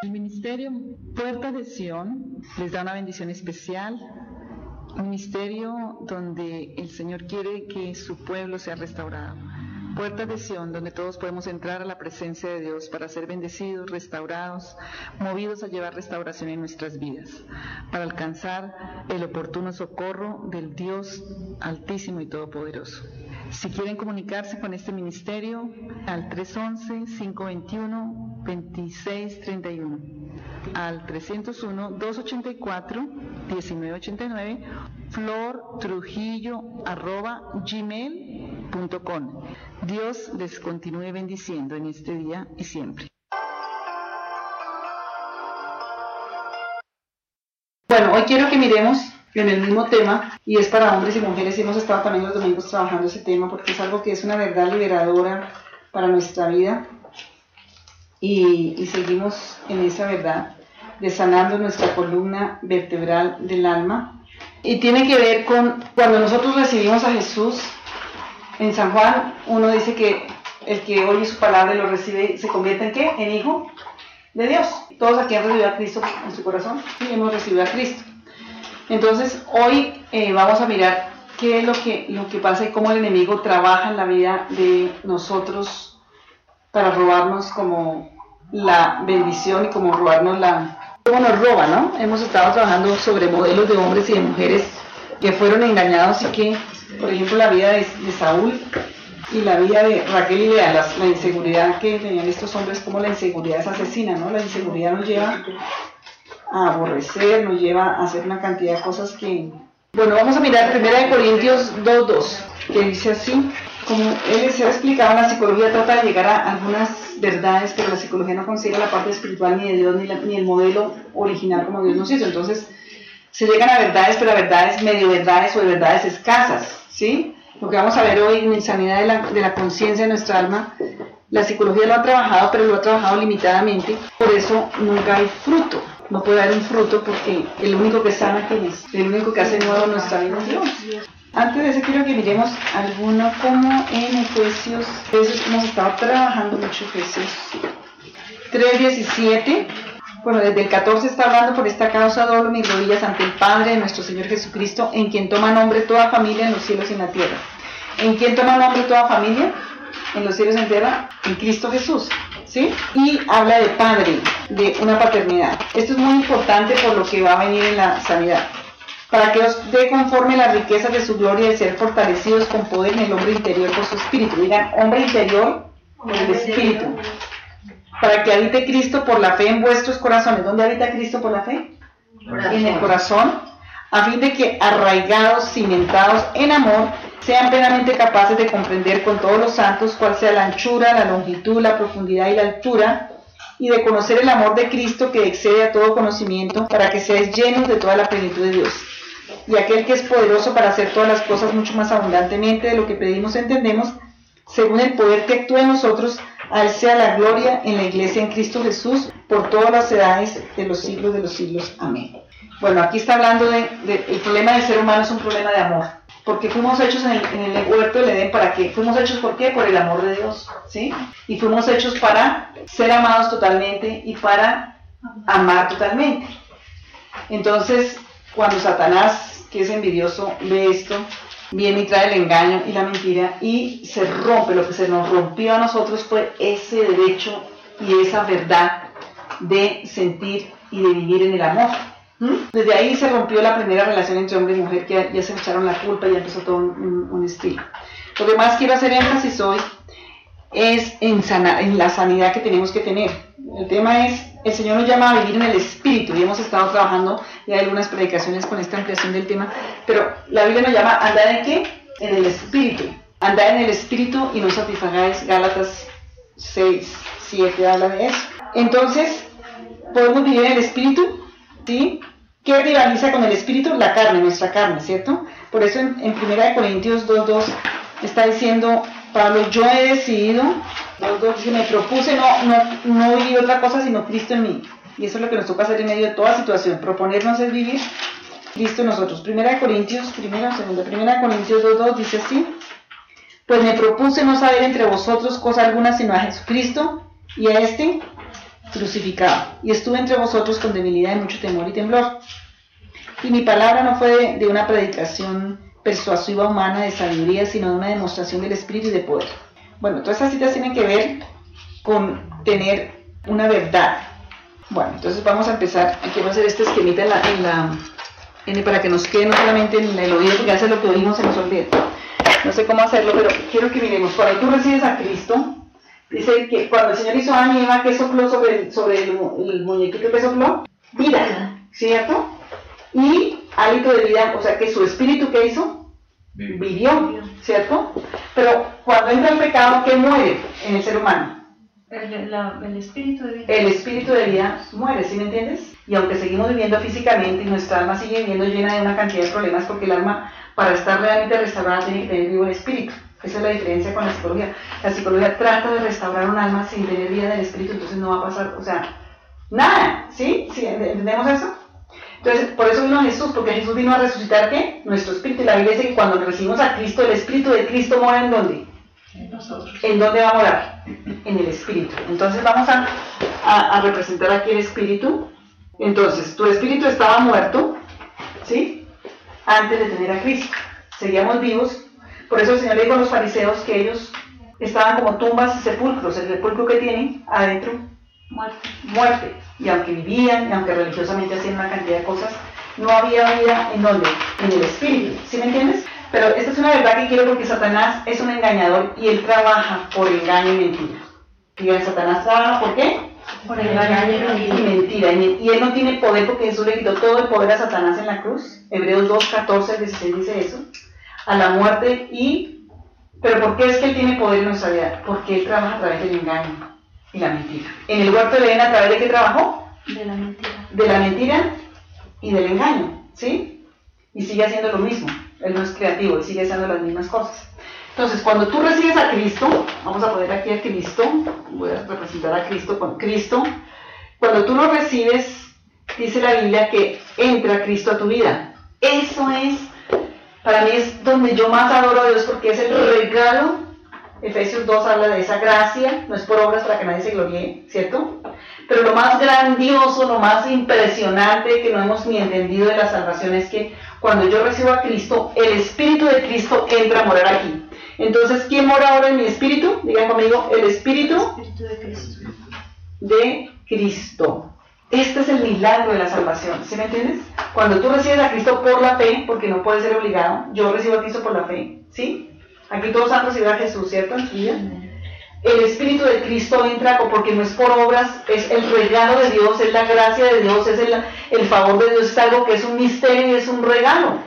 El ministerio Puerta de Sion les da una bendición especial, un ministerio donde el Señor quiere que su pueblo sea restaurado. Puerta de Sion, donde todos podemos entrar a la presencia de Dios para ser bendecidos, restaurados, movidos a llevar restauración en nuestras vidas, para alcanzar el oportuno socorro del Dios Altísimo y Todopoderoso. Si quieren comunicarse con este ministerio, al 311-521-2631, al 301-284-1989, flortrujillo.gmail.com. Dios les continúe bendiciendo en este día y siempre. Bueno, hoy quiero que miremos en el mismo tema y es para hombres y mujeres hemos estado también los domingos trabajando ese tema porque es algo que es una verdad liberadora para nuestra vida y, seguimos en esa verdad de sanando nuestra columna vertebral del alma y tiene que ver con cuando nosotros recibimos a Jesús en San Juan uno dice que el que oye su palabra y lo recibe se convierte en qué? En hijo de Dios. Todos aquí han recibido a Cristo en su corazón hemos recibido a Cristo. Entonces, hoy eh, vamos a mirar qué es lo que, lo que pasa y cómo el enemigo trabaja en la vida de nosotros para robarnos como la bendición y como robarnos la... cómo nos roba, ¿no? Hemos estado trabajando sobre modelos de hombres y de mujeres que fueron engañados y que, por ejemplo, la vida de, Saúl y la vida de Raquel y Lea, la, inseguridad que tenían estos hombres, como la inseguridad es asesina, ¿no? La inseguridad nos lleva a aborrecer, nos lleva a hacer una cantidad de cosas que... Bueno, vamos a mirar 1 Corintios 2.2, que dice así, como él les ha explicado, la psicología trata de llegar a algunas verdades, pero la psicología no consigue la parte espiritual ni de Dios ni, ni el modelo original como Dios nos hizo. Entonces, se llegan a verdades, pero a verdades medio verdades o de verdades escasas, ¿sí? Lo que vamos a ver hoy en sanidad de la, de la conciencia de nuestra alma, la psicología lo ha trabajado, pero lo ha trabajado limitadamente, por eso nunca hay fruto no puede dar un fruto porque el único que sana es, el único que hace nuevo nuestra vida es Dios. Antes de eso quiero que miremos alguno como en Efesios, Efesios hemos estado trabajando mucho Efesios 3.17, bueno, desde el 14 está hablando por esta causa doblo mis rodillas ante el Padre de nuestro Señor Jesucristo, en quien toma nombre toda familia en los cielos y en la tierra. ¿En quien toma nombre toda familia? En los cielos y en la tierra, en Cristo Jesús. ¿sí? Y habla de padre, de una paternidad. Esto es muy importante por lo que va a venir en la sanidad. Para que os dé conforme la riqueza de su gloria de ser fortalecidos con poder en el hombre interior por su espíritu. Digan, hombre interior por el espíritu. Para que habite Cristo por la fe en vuestros corazones. ¿Dónde habita Cristo por la fe? En el corazón. A fin de que arraigados, cimentados en amor, sean plenamente capaces de comprender con todos los santos cuál sea la anchura, la longitud, la profundidad y la altura, y de conocer el amor de Cristo que excede a todo conocimiento, para que seáis llenos de toda la plenitud de Dios. Y aquel que es poderoso para hacer todas las cosas mucho más abundantemente de lo que pedimos entendemos, según el poder que actúa en nosotros, a sea la gloria en la iglesia en Cristo Jesús, por todas las edades de los siglos de los siglos. Amén. Bueno, aquí está hablando de, el problema del ser humano es un problema de amor porque fuimos hechos en el, huerto del Edén, ¿para qué? Fuimos hechos por qué? Por el amor de Dios, ¿sí? Y fuimos hechos para ser amados totalmente y para amar totalmente. Entonces, cuando Satanás, que es envidioso, ve esto, viene y trae el engaño y la mentira y se rompe, lo que se nos rompió a nosotros fue ese derecho y esa verdad de sentir y de vivir en el amor. ¿Mm? Desde ahí se rompió la primera relación entre hombre y mujer, que ya, se echaron la culpa y ya empezó todo un, estilo. Lo que más quiero hacer énfasis hoy es en, en la sanidad que tenemos que tener. El tema es, el Señor nos llama a vivir en el Espíritu y hemos estado trabajando ya algunas predicaciones con esta ampliación del tema, pero la Biblia nos llama a andar en qué? En el Espíritu. Andar en el Espíritu y no satisfagáis. Gálatas 6, 7 habla de eso. Entonces, podemos vivir en el Espíritu ¿sí? ¿Qué rivaliza con el espíritu? La carne, nuestra carne, ¿cierto? Por eso en, en 1 Corintios 2.2 está diciendo Pablo, yo he decidido, si me propuse no, no, no vivir otra cosa sino Cristo en mí. Y eso es lo que nos toca hacer en medio de toda situación. Proponernos es vivir Cristo en nosotros. Primera Corintios, primera, segunda, primera Corintios 2.2 dice así. Pues me propuse no saber entre vosotros cosa alguna sino a Jesucristo y a este crucificado, y estuve entre vosotros con debilidad y mucho temor y temblor. Y mi palabra no fue de, una predicación persuasiva humana de sabiduría, sino de una demostración del Espíritu y de poder. Bueno, todas estas citas tienen que ver con tener una verdad. Bueno, entonces vamos a empezar. Aquí vamos a hacer este esquemita en la, en la para que nos quede no solamente en el oído, porque a veces lo que oímos se nos olvida. No sé cómo hacerlo, pero quiero que miremos. Cuando tú recibes a Cristo, dice que cuando el Señor hizo a Eva, ¿qué sopló sobre, el, sobre el, muñequito que sopló? Vida, ¿cierto? Y hálito de vida, o sea que su espíritu, ¿qué hizo? Vivió, ¿cierto? Pero cuando entra el pecado, ¿qué muere en el ser humano? El, espíritu de vida. El espíritu de vida muere, ¿sí me entiendes? Y aunque seguimos viviendo físicamente y nuestra alma sigue viviendo llena de una cantidad de problemas, porque el alma, para estar realmente restaurada, tiene que tener vivo el espíritu. Esa es la diferencia con la psicología. La psicología trata de restaurar un alma sin tener vida del espíritu, entonces no va a pasar, o sea, nada, ¿sí? ¿Sí? ¿Entendemos eso? Entonces, por eso vino Jesús, porque Jesús vino a resucitar ¿qué? Nuestro espíritu. Y la Biblia dice que cuando recibimos a Cristo, el espíritu de Cristo mora en dónde? En nosotros. ¿En dónde va a morar? En el espíritu. Entonces vamos a, a, representar aquí el espíritu. Entonces, tu espíritu estaba muerto, ¿sí? Antes de tener a Cristo. Seguíamos vivos. Por eso el Señor le dijo a los fariseos que ellos estaban como tumbas y sepulcros. El sepulcro que tienen adentro muerte. muerte. Y aunque vivían, y aunque religiosamente hacían una cantidad de cosas, no había vida en donde? En el espíritu. ¿Sí me entiendes? Pero esta es una verdad que quiero porque Satanás es un engañador y él trabaja por engaño y mentira. Y Satanás trabaja por qué? Por engaño y mentira. Y él no tiene poder porque Jesús le quitó todo el poder a Satanás en la cruz. Hebreos 2, 14, 16 dice eso. A la muerte y... Pero ¿por qué es que él tiene poder en nuestra vida? Porque él trabaja a través del engaño y la mentira. En el huerto de Edén, ¿a través de qué trabajó? De la mentira. De la mentira y del engaño, ¿sí? Y sigue haciendo lo mismo. Él no es creativo, él sigue haciendo las mismas cosas. Entonces, cuando tú recibes a Cristo, vamos a poner aquí a Cristo, voy a representar a Cristo con Cristo. Cuando tú lo recibes, dice la Biblia que entra Cristo a tu vida. Eso es, para mí es donde yo más adoro a Dios porque es el regalo Efesios 2 habla de esa gracia, no es por obras para que nadie se gloríe, ¿cierto? Pero lo más grandioso, lo más impresionante que no hemos ni entendido de la salvación es que cuando yo recibo a Cristo, el Espíritu de Cristo entra a morar aquí. Entonces, ¿quién mora ahora en mi espíritu? Digan conmigo, el Espíritu, de Cristo. De Cristo. Este es el milagro de la salvación, ¿sí me entiendes? Cuando tú recibes a Cristo por la fe, porque no puede ser obligado, yo recibo a Cristo por la fe, ¿sí? Aquí todos han recibido a Jesús, ¿cierto? El Espíritu de Cristo entra porque no es por obras, es el regalo de Dios, es la gracia de Dios, es el, favor de Dios, es algo que es un misterio y es un regalo.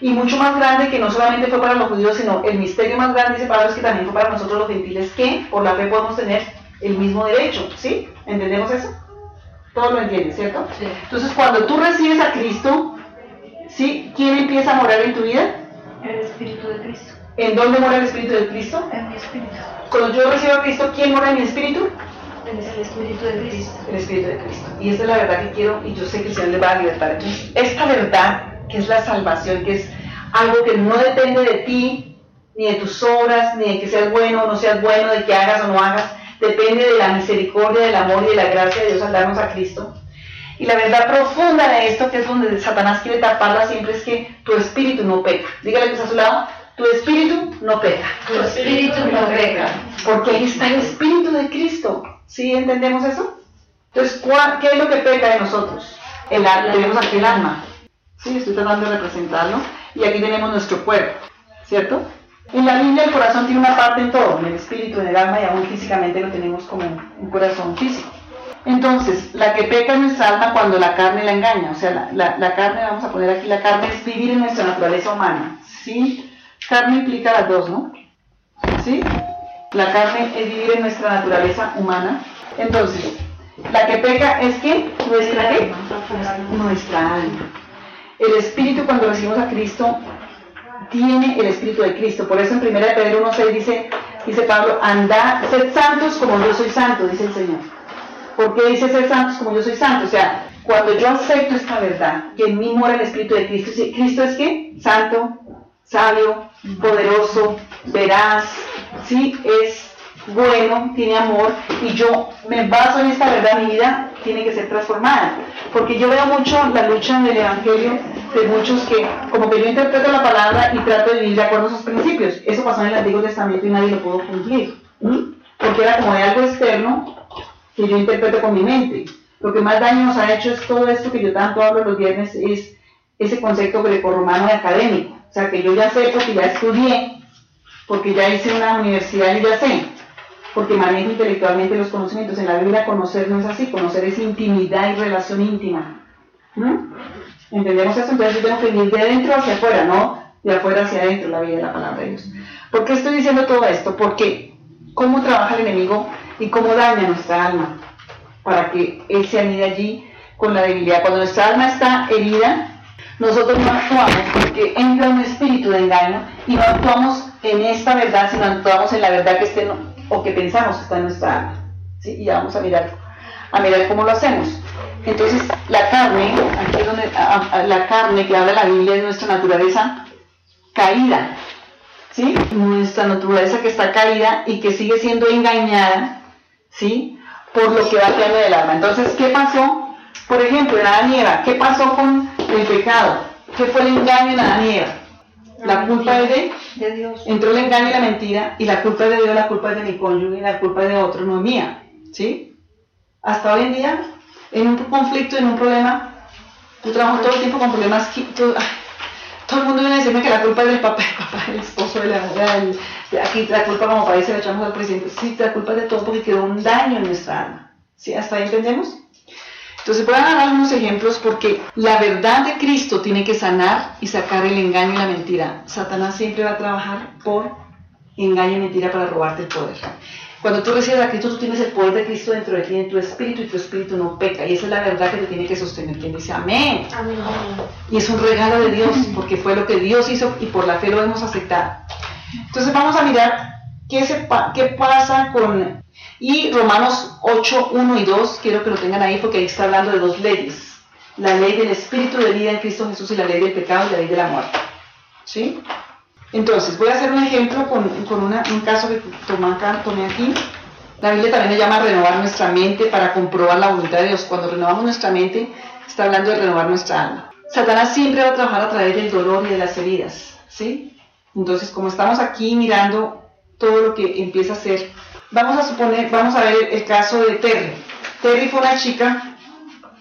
Y mucho más grande que no solamente fue para los judíos, sino el misterio más grande, dice Pablo, es que también fue para nosotros los gentiles, que por la fe podemos tener el mismo derecho. ¿Sí? ¿Entendemos eso? Todos lo entienden, ¿cierto? Entonces, cuando tú recibes a Cristo, ¿sí? ¿quién empieza a morar en tu vida? El Espíritu de Cristo. ¿En dónde mora el Espíritu de Cristo? En mi espíritu. Cuando yo recibo a Cristo, ¿quién mora en mi espíritu? el Espíritu de Cristo. El Espíritu de Cristo. Y esta es la verdad que quiero y yo sé que el Señor le va a libertar. Entonces, esta verdad, que es la salvación, que es algo que no depende de ti, ni de tus obras, ni de que seas bueno o no seas bueno, de que hagas o no hagas, depende de la misericordia, del amor y de la gracia de Dios al darnos a Cristo. Y la verdad profunda de esto, que es donde Satanás quiere taparla siempre, es que tu espíritu no peca. Dígale que está a su lado, tu espíritu no peca. Tu espíritu no peca. Porque ahí está el espíritu de Cristo. ¿Sí entendemos eso? Entonces, ¿qué es lo que peca de nosotros? El alma, tenemos aquí el alma. Sí, estoy tratando de representarlo. Y aquí tenemos nuestro cuerpo, ¿cierto? En la Biblia el corazón tiene una parte en todo, en el espíritu, en el alma y aún físicamente lo tenemos como un corazón físico. Entonces, la que peca nuestra alma cuando la carne la engaña, o sea, la, carne, vamos a poner aquí, la carne es vivir en nuestra naturaleza humana, ¿sí? Carne implica las dos, ¿no? ¿Sí? La carne es vivir en nuestra naturaleza humana. Entonces, la que peca es que nuestra qué? Nuestra alma. El espíritu cuando recibimos a Cristo tiene el espíritu de Cristo. Por eso en 1 Pedro 1.6 dice, dice Pablo, andad, sed santos como yo soy santo, dice el Señor. ¿Por qué dice ser santos como yo soy santo? O sea, cuando yo acepto esta verdad, que en mí mora el Espíritu de Cristo, ¿Cristo es qué? Santo, sabio, poderoso, veraz, ¿sí? Es bueno, tiene amor y yo me baso en esta verdad, mi vida tiene que ser transformada. Porque yo veo mucho la lucha en el Evangelio de muchos que, como que yo interpreto la palabra y trato de vivir de acuerdo a sus principios. Eso pasó en el Antiguo Testamento y nadie lo pudo cumplir. Porque era como de algo externo que yo interpreto con mi mente. Lo que más daño nos ha hecho es todo esto que yo tanto hablo los viernes, es ese concepto grecorromano de académico. O sea, que yo ya sé porque ya estudié, porque ya hice una universidad y ya sé, porque manejo intelectualmente los conocimientos. En la Biblia conocer no es así, conocer es intimidad y relación íntima. ¿Entendemos eso? Entonces yo tengo que vivir de adentro hacia afuera, no de afuera hacia adentro la vida de la palabra de Dios. ¿Por qué estoy diciendo todo esto? Porque cómo trabaja el enemigo y cómo daña nuestra alma para que él se anide allí con la debilidad. Cuando nuestra alma está herida, nosotros no actuamos porque entra un espíritu de engaño y no actuamos en esta verdad, sino actuamos en la verdad que esté o que pensamos está en nuestra alma. ¿sí? Y vamos a mirar, a mirar cómo lo hacemos. Entonces, la carne, aquí es donde la carne que habla la Biblia es nuestra naturaleza caída. ¿Sí? Nuestra naturaleza que está caída y que sigue siendo engañada, ¿sí? Por lo que va quedando del alma. Entonces, ¿qué pasó? Por ejemplo, en Adán y Eva, ¿qué pasó con el pecado? ¿Qué fue el engaño en Adán y Eva? La culpa es de, de Dios. Entró el engaño y la mentira, y la culpa es de Dios, la culpa es de mi cónyuge, la culpa es de otro, no es mía. ¿Sí? Hasta hoy en día, en un conflicto, en un problema, yo trabajo todo el tiempo con problemas. Todo, todo el mundo viene a decirme que la culpa es del papá, el papá, el esposo, de la mujer, aquí la culpa como parece le echamos al presidente. Sí, la culpa es de todo porque quedó un daño en nuestra alma. ¿Sí? ¿Hasta ahí entendemos? Entonces voy a dar algunos ejemplos porque la verdad de Cristo tiene que sanar y sacar el engaño y la mentira. Satanás siempre va a trabajar por engaño y mentira para robarte el poder. Cuando tú recibes a Cristo, tú tienes el poder de Cristo dentro de ti, en tu espíritu, y tu espíritu no peca. Y esa es la verdad que te tiene que sostener. Quien dice amén. Amén. Y es un regalo de Dios, porque fue lo que Dios hizo y por la fe lo hemos aceptado. Entonces vamos a mirar qué, se, qué pasa con y Romanos 8, 1 y 2, quiero que lo tengan ahí porque ahí está hablando de dos leyes. La ley del espíritu de vida en Cristo Jesús y la ley del pecado y la ley de la muerte. ¿Sí? Entonces, voy a hacer un ejemplo con, con una, un caso que tomé, acá, tomé aquí. La Biblia también le llama renovar nuestra mente para comprobar la voluntad de Dios. Cuando renovamos nuestra mente, está hablando de renovar nuestra alma. Satanás siempre va a trabajar a través del dolor y de las heridas. ¿Sí? Entonces, como estamos aquí mirando todo lo que empieza a hacer Vamos a suponer, vamos a ver el caso de Terry. Terry fue una chica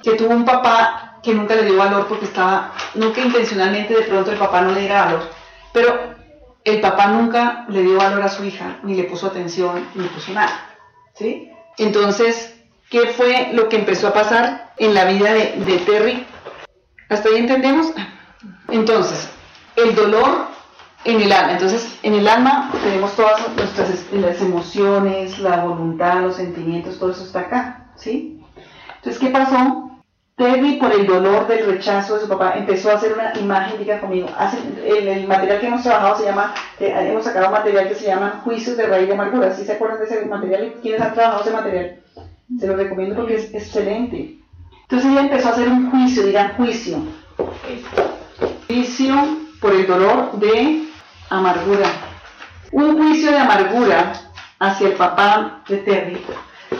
que tuvo un papá que nunca le dio valor porque estaba, nunca intencionalmente de pronto el papá no le diera valor, pero el papá nunca le dio valor a su hija, ni le puso atención, ni puso nada. ¿sí? Entonces, ¿qué fue lo que empezó a pasar en la vida de, de Terry? ¿Hasta ahí entendemos? Entonces, el dolor en el alma. Entonces, en el alma tenemos todas nuestras las emociones, la voluntad, los sentimientos, todo eso está acá, ¿sí? Entonces, ¿qué pasó? Terry, por el dolor del rechazo de su papá, empezó a hacer una imagen, diga conmigo, hace, el, material que hemos trabajado se llama, eh, hemos sacado material que se llama Juicios de Raíz de Amargura, ¿sí se acuerdan de ese material? ¿Quiénes han trabajado ese material? Se lo recomiendo porque es excelente. Entonces ella empezó a hacer un juicio, dirán juicio. Juicio por el dolor de amargura. Un juicio de amargura hacia el papá de Terry.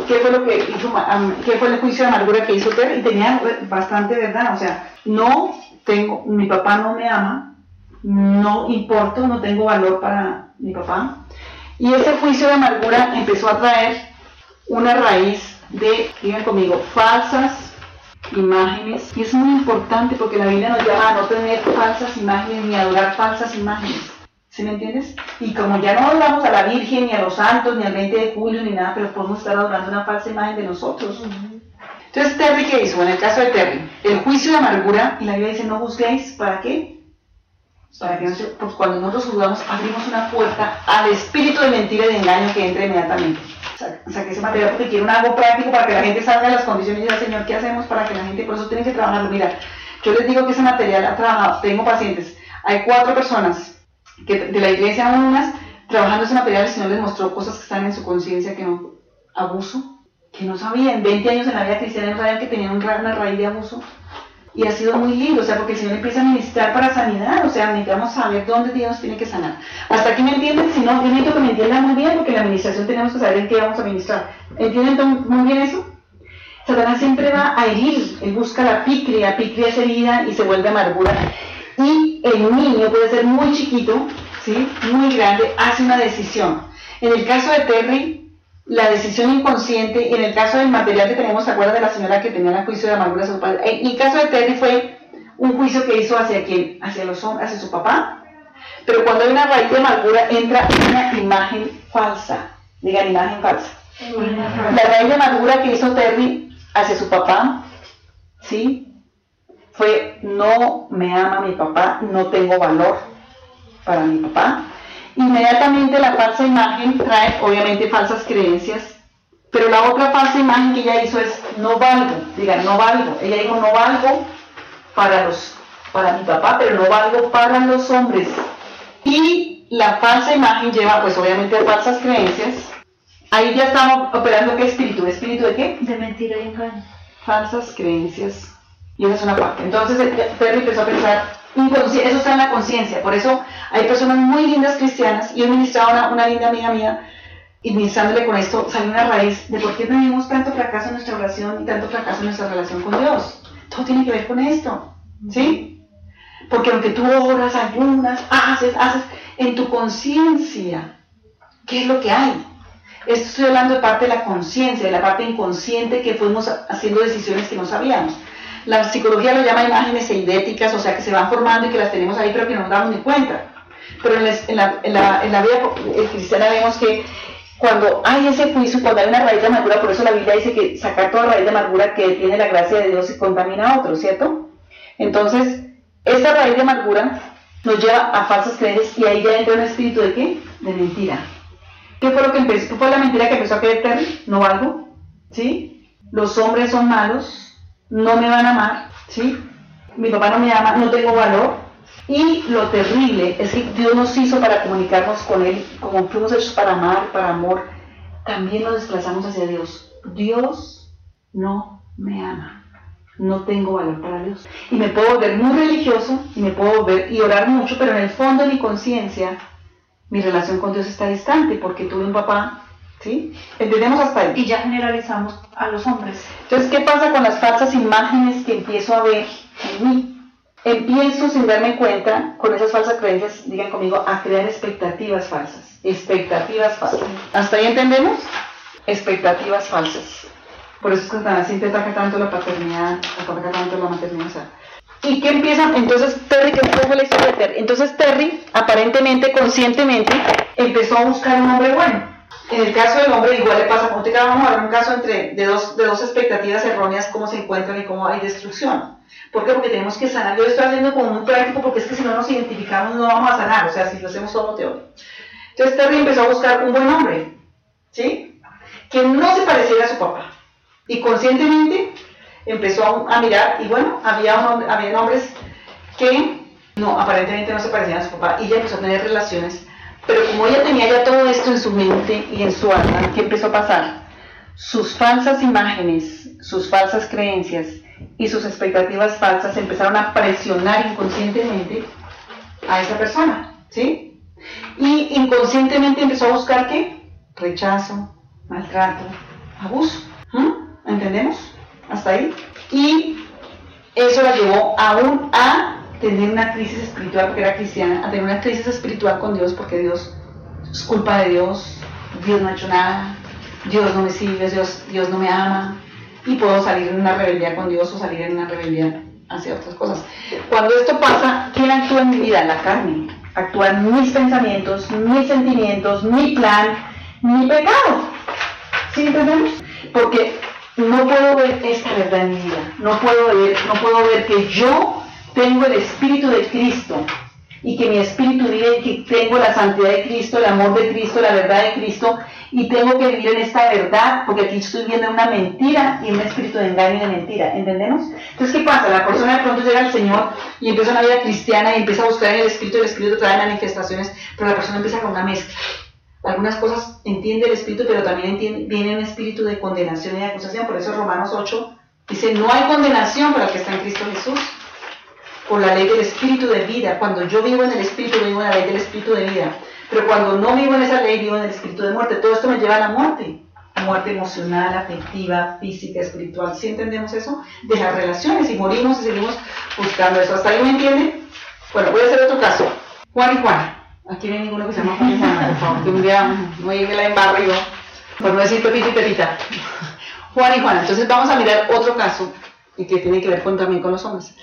¿Qué fue lo que hizo, qué fue el juicio de amargura que hizo Terry? Y tenía bastante verdad, o sea, no tengo, mi papá no me ama, no importo, no tengo valor para mi papá. Y ese juicio de amargura empezó a traer una raíz de, digan conmigo, falsas imágenes. Y es muy importante porque la Biblia nos llama a no tener falsas imágenes ni adorar falsas imágenes. ¿Sí me entiendes? Y como ya no adoramos a la Virgen, ni a los santos, ni al 20 de julio, ni nada, pero podemos estar adorando una falsa imagen de nosotros. Entonces, Terry, ¿qué hizo? En el caso de Terry, el juicio de amargura, y la Biblia dice, no juzguéis, ¿para qué? Para que no se, pues cuando nosotros juzgamos, abrimos una puerta al espíritu de mentira y de engaño que entra inmediatamente. O sea, que ese material porque quiere un algo práctico para que la gente salga de las condiciones y diga, Señor, ¿qué hacemos para que la gente, por eso tienen que trabajarlo? Mira, yo les digo que ese material ha trabajado, tengo pacientes, hay cuatro personas que de la iglesia unas trabajando ese material, el Señor les mostró cosas que están en su conciencia, que no, abuso, que no sabían, 20 años en la vida cristiana no sabían que tenían una raíz de abuso. Y ha sido muy lindo, o sea, porque el Señor empieza a ministrar para sanidad, o sea, necesitamos saber dónde Dios tiene que sanar. Hasta aquí me entienden, si no, yo necesito que me entiendan muy bien, porque en la administración tenemos que saber en qué vamos a ministrar. ¿Entienden muy bien eso? Satanás siempre va a herir, él busca la picria, picria es herida y se vuelve amargura. Y el niño puede ser muy chiquito, ¿sí? muy grande, hace una decisión. En el caso de Terry, la decisión inconsciente, y en el caso del material que tenemos, ¿se acuerdan de la señora que tenía el juicio de amargura a su padre? En el caso de Terry fue un juicio que hizo hacia quién? Hacia los hombres, hacia su papá. Pero cuando hay una raíz de amargura, entra una imagen falsa. Digan imagen falsa. La raíz de amargura que hizo Terry hacia su papá, ¿sí? Fue, no me ama mi papá, no tengo valor para mi papá. Inmediatamente la falsa imagen trae, obviamente, falsas creencias, pero la otra falsa imagen que ella hizo es, no valgo, digan, no valgo. Ella dijo, no valgo para, los, para mi papá, pero no valgo para los hombres. Y la falsa imagen lleva, pues obviamente, a falsas creencias, Ahí ya estamos operando qué espíritu, ¿espíritu de qué? De mentira y engaño. Falsas creencias. Y esa es una parte. Entonces Perry empezó a pensar, eso está en la conciencia. Por eso hay personas muy lindas cristianas. Y he ministrado a una, una linda amiga mía, y ministrándole con esto, salió una raíz de por qué tenemos tanto fracaso en nuestra oración y tanto fracaso en nuestra relación con Dios. Todo tiene que ver con esto. ¿Sí? Porque aunque tú oras, ayunas, haces, haces, en tu conciencia, ¿qué es lo que hay? Esto estoy hablando de parte de la conciencia, de la parte inconsciente que fuimos haciendo decisiones que no sabíamos. La psicología lo llama imágenes eidéticas, o sea, que se van formando y que las tenemos ahí, pero que no nos damos ni cuenta. Pero en, la, vida cristiana vemos que cuando hay ese juicio, cuando hay una raíz de amargura, por eso la Biblia dice que sacar toda raíz de amargura que tiene la gracia de Dios y contamina a otro, ¿cierto? Entonces, esta raíz de amargura nos lleva a falsas creencias y ahí ya entra un espíritu de qué? De mentira. ¿Qué fue lo que empezó? ¿Qué fue la mentira que empezó a creer Terry? No valgo, ¿sí? Los hombres son malos, no me van a amar, ¿sí? Mi papá no me ama, no tengo valor. Y lo terrible es que Dios nos hizo para comunicarnos con Él, como fuimos hechos para amar, para amor, también nos desplazamos hacia Dios. Dios no me ama. No tengo valor para Dios. Y me puedo volver muy religioso y me puedo ver y orar mucho, pero en el fondo de mi conciencia mi relación con Dios está distante porque tuve un papá, ¿sí? Entendemos hasta ahí. Y ya generalizamos a los hombres. Entonces, ¿qué pasa con las falsas imágenes que empiezo a ver en mí? Empiezo sin darme cuenta, con esas falsas creencias, digan conmigo, a crear expectativas falsas. Expectativas falsas. ¿Hasta ahí entendemos? Expectativas falsas. Por eso es que siempre ataca tanto la paternidad, ataca tanto la maternidad. ¿Y qué empieza? Entonces Terry, ¿qué fue la historia de Terry? Entonces Terry, aparentemente, conscientemente, empezó a buscar un hombre bueno. En el caso del hombre, igual le pasa, como te vamos a ver un caso entre, de, dos, de dos expectativas erróneas, cómo se encuentran y cómo hay destrucción. ¿Por qué? Porque tenemos que sanar. Yo estoy haciendo como muy práctico porque es que si no nos identificamos no vamos a sanar, o sea, si lo hacemos solo teoría. Entonces Terry empezó a buscar un buen hombre, ¿sí? Que no se pareciera a su papá. Y conscientemente empezó a, mirar y bueno, había, había hombres que no, aparentemente no se parecían a su papá y ella empezó a tener relaciones, pero como ella tenía ya todo esto en su mente y en su alma, ¿qué empezó a pasar? Sus falsas imágenes, sus falsas creencias y sus expectativas falsas empezaron a presionar inconscientemente a esa persona, ¿sí? Y inconscientemente empezó a buscar qué? Rechazo, maltrato, abuso. ¿Entendemos? hasta ahí. Y eso la llevó aún a tener una crisis espiritual, porque era cristiana, a tener una crisis espiritual con Dios, porque Dios es culpa de Dios, Dios no ha hecho nada, Dios no me sirve, Dios, Dios no me ama, y puedo salir en una rebeldía con Dios o salir en una rebeldía hacia otras cosas. Cuando esto pasa, ¿quién actúa en mi vida? La carne. Actúan mis pensamientos, mis sentimientos, mi plan, mi pecado. ¿Sí entendemos? Porque no puedo ver esta verdad en mi vida, no puedo ver, no puedo ver que yo tengo el Espíritu de Cristo y que mi Espíritu vive y que tengo la santidad de Cristo, el amor de Cristo, la verdad de Cristo y tengo que vivir en esta verdad porque aquí estoy viendo una mentira y un espíritu de engaño y de mentira, ¿entendemos? Entonces, ¿qué pasa? La persona de pronto llega al Señor y empieza una vida cristiana y empieza a buscar en el Espíritu, el Espíritu trae manifestaciones, pero la persona empieza con una mezcla algunas cosas entiende el espíritu, pero también viene un espíritu de condenación y de acusación. Por eso Romanos 8, Dice, no hay condenación para el que está en Cristo Jesús. Por la ley del espíritu de vida. Cuando yo vivo en el espíritu, vivo en la ley del espíritu de vida. Pero cuando no vivo en esa ley, vivo en el espíritu de muerte. Todo esto me lleva a la muerte. Muerte emocional, afectiva, física, espiritual. ¿Sí entendemos eso? De las relaciones. Y morimos y seguimos buscando eso. ¿Hasta ahí me entienden? Bueno, voy a hacer otro caso. Juan y Juana. Aquí no hay ninguno que se llama Juan y Juana, por favor. Que un día me la embarro yo. Por no decir Pepito y Pepita. Juan y Juana. Entonces vamos a mirar otro caso y que tiene que ver con, también con los hombres.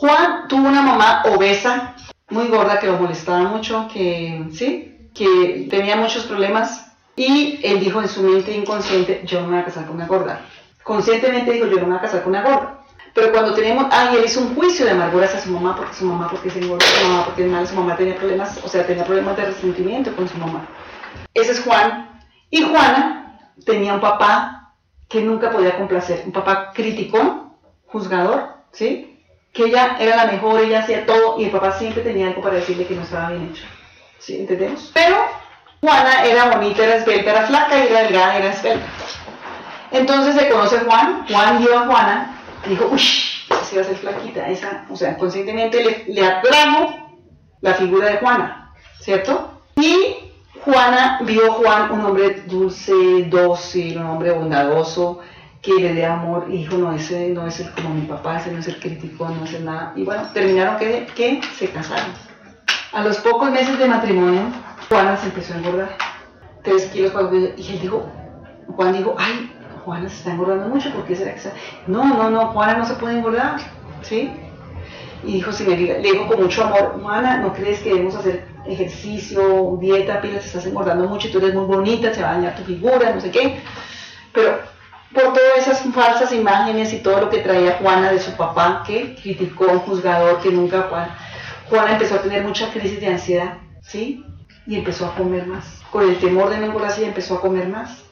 Juan tuvo una mamá obesa, muy gorda, que lo molestaba mucho, que, ¿sí? que tenía muchos problemas y él dijo en su mente inconsciente, yo no me voy a casar con una gorda. Conscientemente dijo, yo no me voy a casar con una gorda. Pero cuando tenemos, ah, y él hizo un juicio de amargura hacia su mamá, porque su mamá, porque se engordó, su mamá, porque mal, su mamá tenía problemas, o sea, tenía problemas de resentimiento con su mamá. Ese es Juan. Y Juana tenía un papá que nunca podía complacer, un papá crítico, juzgador, ¿sí? Que ella era la mejor, ella hacía todo, y el papá siempre tenía algo para decirle que no estaba bien hecho. ¿Sí? ¿Entendemos? Pero Juana era bonita, era esbelta, era flaca, y era delgada, era esbelta. Entonces se conoce Juan, Juan vio a Juana dijo, uy, esa va a ser flaquita, esa, o sea, conscientemente le, le atrajo la figura de Juana, ¿cierto? Y Juana vio a Juan un hombre dulce, dócil, un hombre bondadoso, que le dé amor, y dijo, no, ese no es el como mi papá, ese no es el crítico, no es el nada. Y bueno, terminaron que, que se casaron. A los pocos meses de matrimonio, Juana se empezó a engordar. Tres kilos, y él dijo, Juan dijo, ay, Juana se está engordando mucho, ¿por qué será que está? No, no, no, Juana no se puede engordar, ¿sí? Y dijo, si me, le dijo con mucho amor, Juana, ¿no crees que debemos hacer ejercicio, dieta, pilas, estás engordando mucho tú eres muy bonita, se va a dañar tu figura, no sé qué? Pero por todas esas falsas imágenes y todo lo que traía Juana de su papá, que criticó a un juzgador que nunca Juana, Juana empezó a tener mucha crisis de ansiedad, ¿sí? Y empezó a comer más. Con el temor de no engordarse, empezó a comer más.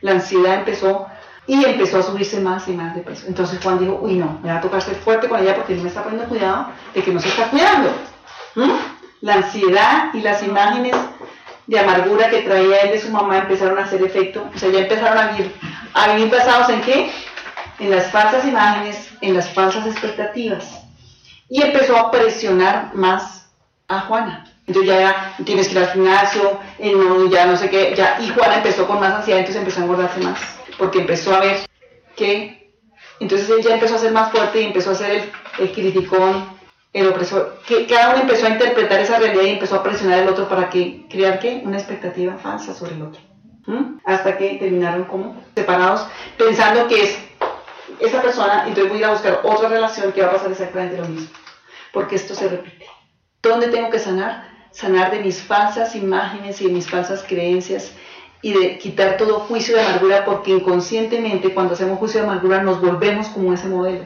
La ansiedad empezó y empezó a subirse más y más de peso. Entonces Juan dijo, uy no, me va a tocar ser fuerte con ella porque no me está poniendo cuidado de que no se está cuidando. La ansiedad y las imágenes de amargura que traía él de su mamá empezaron a hacer efecto, o sea, ya empezaron a vivir, a vivir basados en qué? En las falsas imágenes, en las falsas expectativas. Y empezó a presionar más a Juana. Entonces ya, tienes que ir al gimnasio, no, ya no sé qué, ya, y Juana empezó con más ansiedad, entonces empezó a engordarse más porque empezó a ver que, entonces él ya empezó a ser más fuerte y empezó a ser el, el criticón, el opresor, que cada uno empezó a interpretar esa realidad y empezó a presionar al otro para que crear ¿qué? una expectativa falsa sobre el otro. Hasta que terminaron como separados, pensando que es esa persona, entonces voy a ir a buscar otra relación que va a pasar exactamente lo mismo. Porque esto se repite. ¿Dónde tengo que sanar? Sanar de mis falsas imágenes y de mis falsas creencias y de quitar todo juicio de amargura porque inconscientemente cuando hacemos juicio de amargura nos volvemos como ese modelo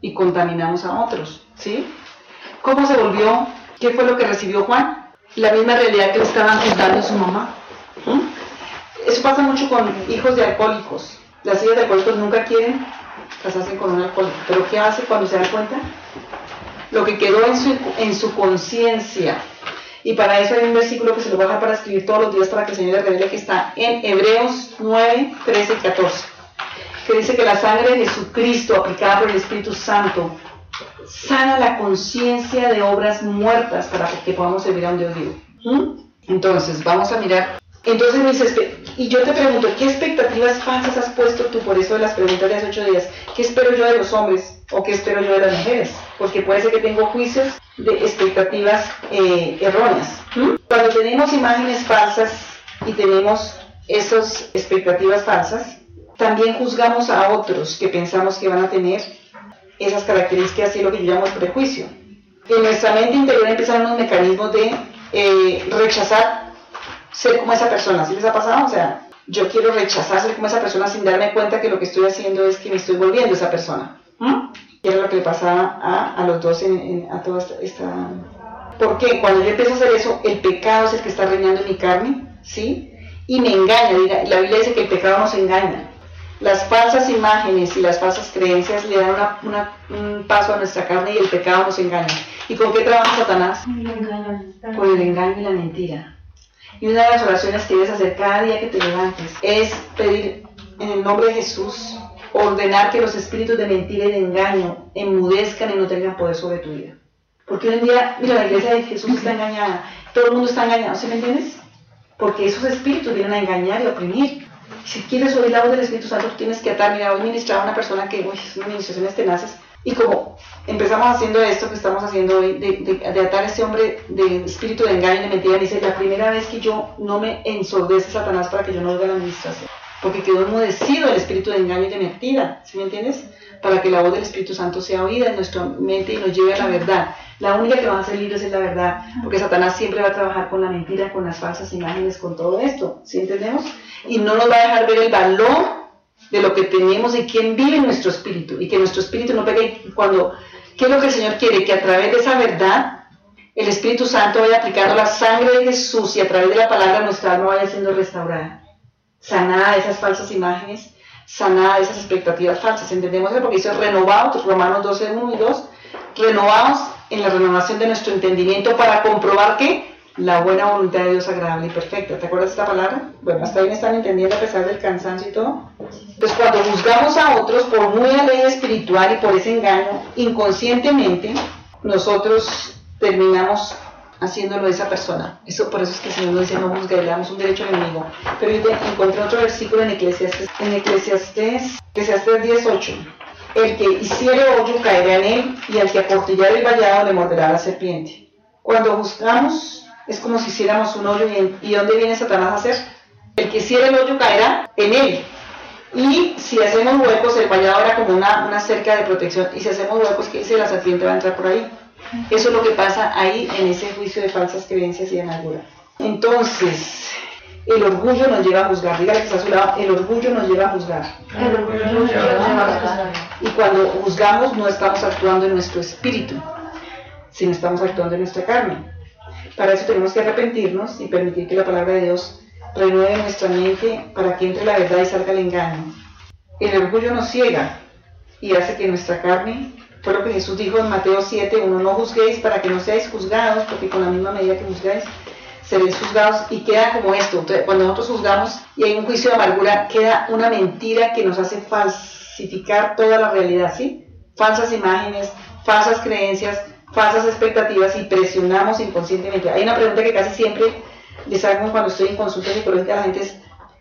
y contaminamos a otros, ¿sí? ¿Cómo se volvió? ¿Qué fue lo que recibió Juan? La misma realidad que le estaban contando su mamá. Eso pasa mucho con hijos de alcohólicos. Las hijas de alcohólicos nunca quieren casarse con un alcohólico, pero ¿qué hace cuando se da cuenta? Lo que quedó en su, en su conciencia y para eso hay un versículo que se lo voy a dejar para escribir todos los días para que el Señor le revele que está en Hebreos 9, 13 y 14. Que dice que la sangre de Jesucristo aplicada por el Espíritu Santo sana la conciencia de obras muertas para que podamos servir a un Dios vivo. ¿Mm? Entonces, vamos a mirar. Entonces, mis y yo te pregunto, ¿qué expectativas falsas has puesto tú por eso de las preguntas de hace ocho días? ¿Qué espero yo de los hombres o qué espero yo de las mujeres? Porque puede ser que tengo juicios de expectativas eh, erróneas. ¿Mm? Cuando tenemos imágenes falsas y tenemos esas expectativas falsas, también juzgamos a otros que pensamos que van a tener esas características y lo que yo llamo prejuicio. En nuestra mente interior empiezan unos mecanismos de eh, rechazar ser como esa persona. ¿Sí les ha pasado? O sea, yo quiero rechazar ser como esa persona sin darme cuenta que lo que estoy haciendo es que me estoy volviendo esa persona. ¿Mm? era lo que le pasaba a, a los dos en, a toda esta, Porque cuando yo empiezo a hacer eso, el pecado es el que está reinando en mi carne, ¿sí? Y me engaña. La Biblia dice que el pecado nos engaña. Las falsas imágenes y las falsas creencias le dan una, un paso a nuestra carne y el pecado nos engaña. ¿Y con qué trabaja Satanás? Con el engaño y la mentira. Y una de las oraciones que debes hacer cada día que te levantes es pedir en el nombre de Jesús ordenar que los espíritus de mentira y de engaño enmudezcan y no tengan poder sobre tu vida. Porque hoy en día, mira, la iglesia de Jesús está engañada, todo el mundo está engañado, ¿sí me entiendes? Porque esos espíritus vienen a engañar y oprimir. Si quieres oír la voz del Espíritu Santo, tienes que atar. Mira, hoy ministraba una persona que, uy, es una administraciones tenaces, y como empezamos haciendo esto que estamos haciendo hoy, de, de, atar a este hombre de espíritu de engaño y de mentira, dice, la primera vez que yo no me ensordece Satanás para que yo no oiga la administración, porque quedó enmudecido el espíritu de engaño y de mentira, ¿sí me entiendes? Para que la voz del Espíritu Santo sea oída en nuestra mente y nos lleve a la verdad. La única que va a ser libres es la verdad, porque Satanás siempre va a trabajar con la mentira, con las falsas imágenes, con todo esto, ¿sí entendemos? Y no nos va a dejar ver el valor de lo que tenemos y quién vive en nuestro espíritu, y que nuestro espíritu no pegue cuando, ¿qué es lo que el Señor quiere? Que a través de esa verdad el Espíritu Santo vaya aplicando la sangre de Jesús y a través de la palabra nuestra alma vaya siendo restaurada, sanada de esas falsas imágenes, sanada de esas expectativas falsas. ¿Entendemos eso? Porque dice renovados, Romanos 12, 1 y 2, renovados en la renovación de nuestro entendimiento para comprobar que la buena voluntad de Dios agradable y perfecta. ¿Te acuerdas de esta palabra? Bueno, hasta ahí me están entendiendo a pesar del cansancio y todo. Entonces, cuando juzgamos a otros por muy ley espiritual y por ese engaño, inconscientemente, nosotros terminamos haciéndolo esa persona. Eso, por eso es que el Señor nos dice, no juzgue, le damos un derecho enemigo. Pero yo encontré otro versículo en Eclesiastes, en Eclesiastes, Eclesiastes 18 el que hiciere hoyo caerá en él, y al que aportillare el vallado le morderá la serpiente. Cuando juzgamos, es como si hiciéramos un hoyo, y, ¿y dónde viene Satanás a hacer? El que hiciera el hoyo caerá en él. Y si hacemos huecos, el vallado era como una, una cerca de protección, y si hacemos huecos, ¿qué dice? La serpiente va a entrar por ahí. Eso es lo que pasa ahí en ese juicio de falsas creencias y de amargura. Entonces, el orgullo nos lleva a juzgar. Dígale que está a su lado, el orgullo nos lleva a juzgar. El orgullo nos lleva a juzgar. Y cuando juzgamos no estamos actuando en nuestro espíritu, sino estamos actuando en nuestra carne. Para eso tenemos que arrepentirnos y permitir que la palabra de Dios renueve nuestra mente para que entre la verdad y salga el engaño. El orgullo nos ciega y hace que nuestra carne, fue lo que Jesús dijo en Mateo 7, uno no juzguéis para que no seáis juzgados, porque con la misma medida que juzgáis, seréis juzgados y queda como esto. cuando nosotros juzgamos y hay un juicio de amargura, queda una mentira que nos hace falsificar toda la realidad, ¿sí? Falsas imágenes, falsas creencias, falsas expectativas y presionamos inconscientemente. Hay una pregunta que casi siempre les hago cuando estoy en consulta psicológica a la gente es,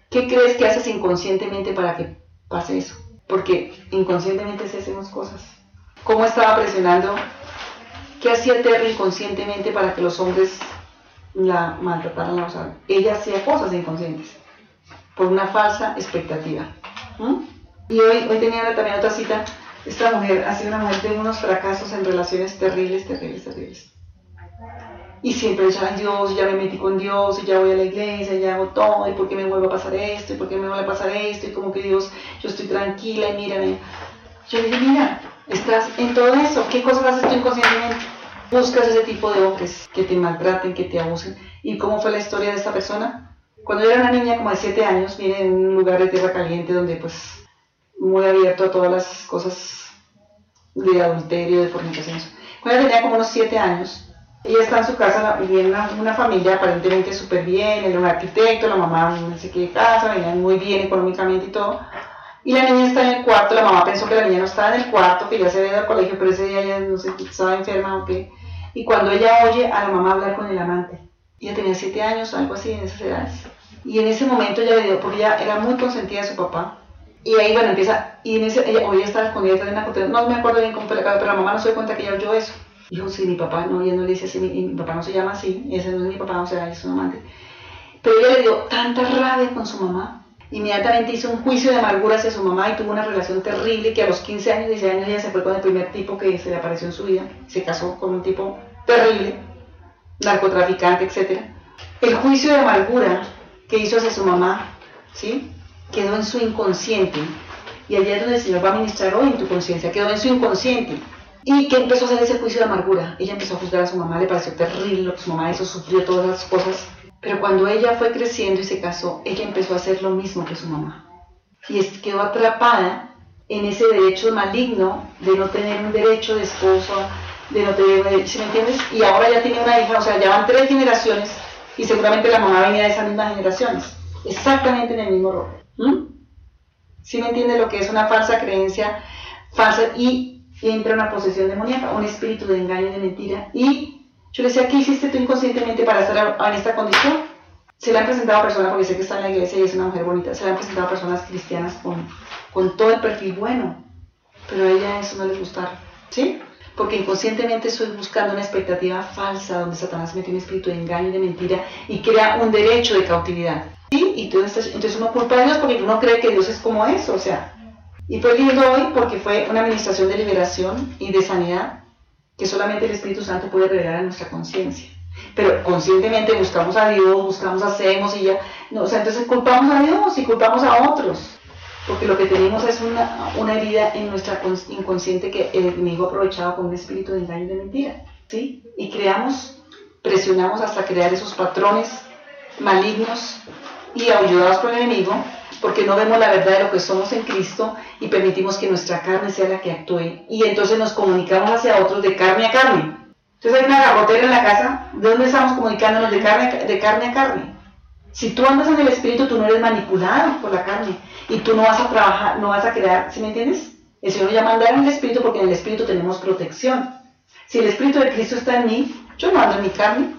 ¿qué crees que haces inconscientemente para que pase eso? Porque inconscientemente se hacemos cosas. ¿Cómo estaba presionando? ¿Qué hacía Terry inconscientemente para que los hombres la maltrataron, o sea, ella hacía cosas inconscientes por una falsa expectativa. Y hoy, hoy tenía también otra cita, esta mujer ha sido una mujer de unos fracasos en relaciones terribles, terribles, terribles. Y siempre decía, Dios, ya me metí con Dios, y ya voy a la iglesia, ya hago todo, y por qué me vuelve a pasar esto, y por qué me vuelve a pasar esto, y como que Dios, yo estoy tranquila, y mírame. Yo le dije, mira, estás en todo eso, ¿qué cosas haces tú inconscientemente? buscas ese tipo de hombres que te maltraten, que te abusen. ¿Y cómo fue la historia de esta persona? Cuando yo era una niña como de 7 años, vine en un lugar de tierra caliente donde pues muy abierto a todas las cosas de adulterio, de fornicación. Cuando ella tenía como unos 7 años, ella está en su casa, vivía en una, familia aparentemente súper bien, era un arquitecto, la mamá no sé qué casa, venían muy bien económicamente y todo. Y la niña está en el cuarto, la mamá pensó que la niña no estaba en el cuarto, que ya se había ido al colegio, pero ese día ya no sé, estaba enferma o qué. Y cuando ella oye a la mamá hablar con el amante, ella tenía siete años o algo así en esas edades. Y en ese momento ella le dio, porque ella era muy consentida de su papá. Y ahí, bueno, empieza, y en ese, ella, hoy estaba escondida detrás de una cortina, no me acuerdo bien cómo fue la cara, pero la mamá no se dio cuenta que ella oyó eso. Dijo, sí, mi papá, no, ella no le dice así, mi, mi, papá no se llama así, ese no es mi papá, o sea, es un amante. Pero ella le dio tanta rabia con su mamá, inmediatamente hizo un juicio de amargura hacia su mamá y tuvo una relación terrible que a los 15 años, 16 años ella se fue con el primer tipo que se le apareció en su vida, se casó con un tipo terrible, narcotraficante, etc. El juicio de amargura que hizo hacia su mamá, ¿sí? Quedó en su inconsciente. Y allá es donde el Señor va a ministrar hoy en tu conciencia, quedó en su inconsciente. ¿Y qué empezó a hacer ese juicio de amargura? Ella empezó a juzgar a su mamá, le pareció terrible lo que su mamá hizo, sufrió todas las cosas pero cuando ella fue creciendo y se casó, ella empezó a hacer lo mismo que su mamá. Y quedó atrapada en ese derecho maligno de no tener un derecho de esposo, de no tener, ¿sí me entiendes? Y ahora ya tiene una hija, o sea, ya van tres generaciones y seguramente la mamá venía de esas mismas generaciones, exactamente en el mismo rol. ¿Sí me entiende lo que es una falsa creencia falsa y entra una posesión demoníaca, un espíritu de engaño y de mentira? Y yo le decía, ¿qué hiciste tú inconscientemente para estar en esta condición? Se le han presentado personas, porque sé que está en la iglesia y es una mujer bonita, se le han presentado personas cristianas con, con todo el perfil bueno, pero a ella eso no le gusta, ¿sí? Porque inconscientemente estoy buscando una expectativa falsa donde Satanás mete un espíritu de engaño y de mentira y crea un derecho de cautividad. ¿Sí? Y entonces, entonces uno culpa a Dios porque uno cree que Dios es como eso, o sea. Y fue lindo hoy porque fue una administración de liberación y de sanidad que solamente el Espíritu Santo puede revelar a nuestra conciencia. Pero conscientemente buscamos a Dios, buscamos, hacemos y ya. No, o sea, entonces culpamos a Dios y culpamos a otros. Porque lo que tenemos es una, una herida en nuestra inconsciente que el enemigo ha aprovechado con un espíritu de engaño y de mentira. ¿sí? Y creamos, presionamos hasta crear esos patrones malignos y ayudados por el enemigo, porque no vemos la verdad de lo que somos en Cristo y permitimos que nuestra carne sea la que actúe. Y entonces nos comunicamos hacia otros de carne a carne. Entonces hay una garrotera en la casa, ¿de dónde estamos comunicándonos de carne, de carne a carne? Si tú andas en el espíritu, tú no eres manipulado por la carne y tú no vas a trabajar, no vas a crear, ¿sí me entiendes? El Señor ya mandar en el espíritu porque en el espíritu tenemos protección. Si el espíritu de Cristo está en mí, yo no ando en mi carne,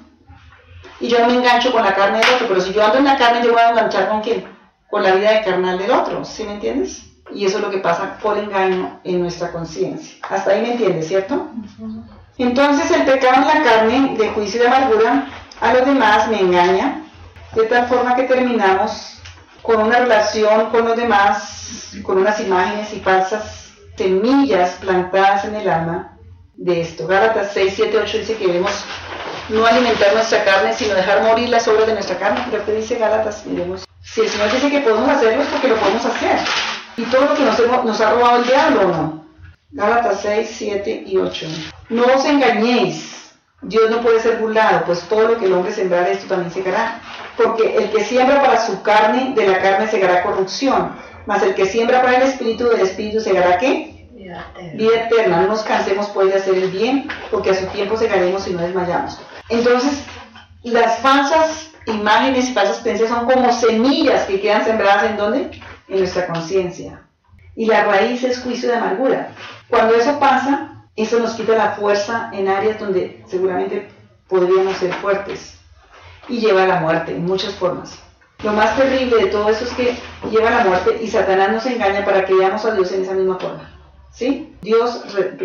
y yo no me engancho con la carne del otro, pero si yo ando en la carne, yo voy a enganchar con quién? Con la vida de carnal del otro, ¿sí me entiendes? Y eso es lo que pasa por engaño en nuestra conciencia. Hasta ahí me entiendes, ¿cierto? Entonces el pecado en la carne de juicio y de amargura a los demás me engaña, de tal forma que terminamos con una relación con los demás, con unas imágenes y falsas semillas plantadas en el alma de esto. Gálatas 6, 7, 8 dice que debemos no alimentar nuestra carne, sino dejar morir las obras de nuestra carne. Creo que dice Gálatas, miremos. Si el Señor dice que podemos hacerlo es porque lo podemos hacer. Y todo lo que nos, nos ha robado el diablo, ¿o no? Gálatas 6, 7 y 8. No os engañéis. Dios no puede ser burlado, pues todo lo que el hombre sembrar, esto también segará. Porque el que siembra para su carne, de la carne segará corrupción. Mas el que siembra para el espíritu, del espíritu segará qué? Vida eterna. No nos cansemos pues de hacer el bien, porque a su tiempo segaremos y no desmayamos. Entonces, las falsas imágenes y falsas creencias son como semillas que quedan sembradas en dónde? En nuestra conciencia. Y la raíz es juicio de amargura. Cuando eso pasa, eso nos quita la fuerza en áreas donde seguramente podríamos ser fuertes y lleva a la muerte en muchas formas. Lo más terrible de todo eso es que lleva a la muerte y Satanás nos engaña para que veamos a Dios en esa misma forma. ¿Sí? Dios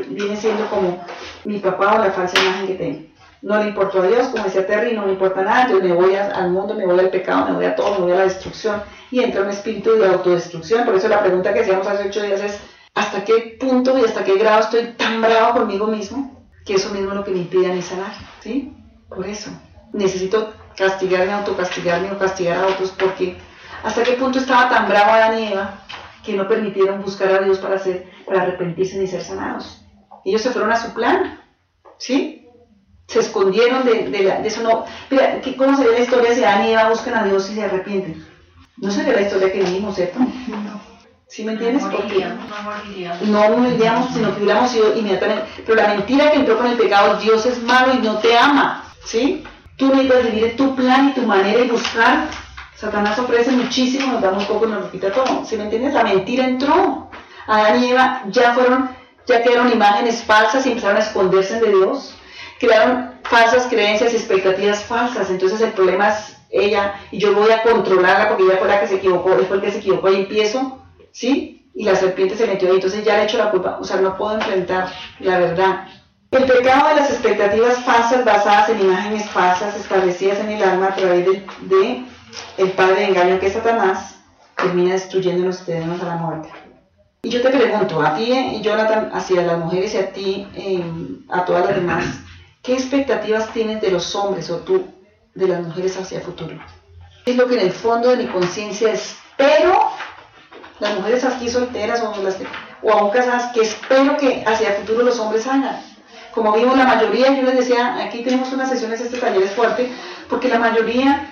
viene siendo como mi papá o la falsa imagen que tengo no le importó a Dios, como decía Terry, no me importa nada, yo me voy al mundo, me voy al pecado, me voy a todo, me voy a la destrucción y entra un espíritu de autodestrucción. Por eso la pregunta que hacíamos hace ocho días es, ¿hasta qué punto y hasta qué grado estoy tan bravo conmigo mismo que eso mismo es lo que me impide a mí sanar? ¿Sí? Por eso. Necesito castigarme, autocastigarme o castigar a otros porque hasta qué punto estaba tan bravo Adán y Eva que no permitieron buscar a Dios para, hacer, para arrepentirse y ser sanados. Ellos se fueron a su plan, ¿sí? Se escondieron de, de, eso. No, mira, ¿cómo se ve la historia si Adán y Eva buscan a Dios y se arrepienten? No se ve la historia que vivimos, ¿cierto? ¿Sí me entiendes? No moriríamos, no moriríamos. No sino que hubiéramos sido inmediatamente. Pero la mentira que entró con el pecado, Dios es malo y no te ama, ¿sí? Tú necesitas vivir tu plan y tu manera y buscar. Satanás ofrece muchísimo, nos da muy poco y nos repite todo. ¿Sí me entiendes? La mentira entró. Adán y Eva ya fueron, ya quedaron imágenes falsas y empezaron a esconderse de Dios crearon falsas creencias y expectativas falsas. Entonces el problema es ella y yo voy a controlarla porque ella fue la que se equivocó, él fue el que se equivocó y empiezo, ¿sí? Y la serpiente se metió ahí, entonces ya le echo la culpa, o sea, no puedo enfrentar la verdad. El pecado de las expectativas falsas basadas en imágenes falsas establecidas en el alma a través de, el padre de engaño que es Satanás termina destruyéndonos tenemos a la muerte. Y yo te pregunto, a ti y Jonathan, hacia las mujeres y a ti, eh, a todas las demás, ¿Qué expectativas tienes de los hombres o tú de las mujeres hacia el futuro? Es lo que en el fondo de mi conciencia espero, las mujeres aquí solteras o, las, o aún casadas, que espero que hacia el futuro los hombres hagan. Como vimos la mayoría, yo les decía, aquí tenemos unas sesiones, este taller es fuerte, porque la mayoría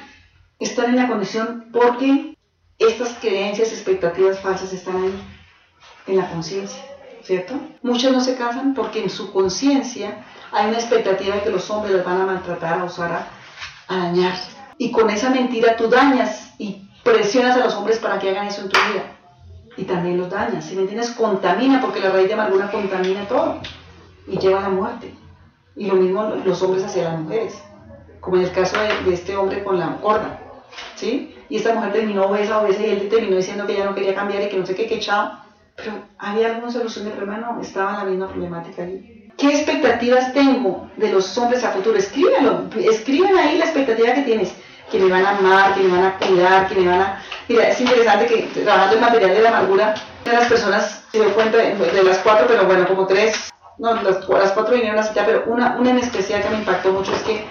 están en la condición porque estas creencias, expectativas falsas están ahí, en la conciencia, ¿cierto? Muchos no se casan porque en su conciencia hay una expectativa de que los hombres les van a maltratar, a usar, a, dañar. Y con esa mentira tú dañas y presionas a los hombres para que hagan eso en tu vida. y también los daña, si me entiendes? Contamina, porque la raíz de amargura contamina todo y lleva a la muerte. Y lo mismo los hombres hacia las mujeres, como en el caso de, este hombre con la corda, ¿sí? Y esta mujer terminó obesa, obesa y él terminó diciendo que ella no quería cambiar y que no sé qué, que echado. Pero había alguna solución de problema, estaba la misma problemática allí. ¿Qué expectativas tengo de los hombres a futuro? Escríbelo, escriben ahí la expectativa que tienes, que me van a amar, que me van a cuidar, que me van a... Mira, es interesante que trabajando el material de la amargura, de las personas se dio cuenta de, las cuatro, pero bueno, como tres, no, las, cuatro vinieron a cita, pero una, una en especial que me impactó mucho es que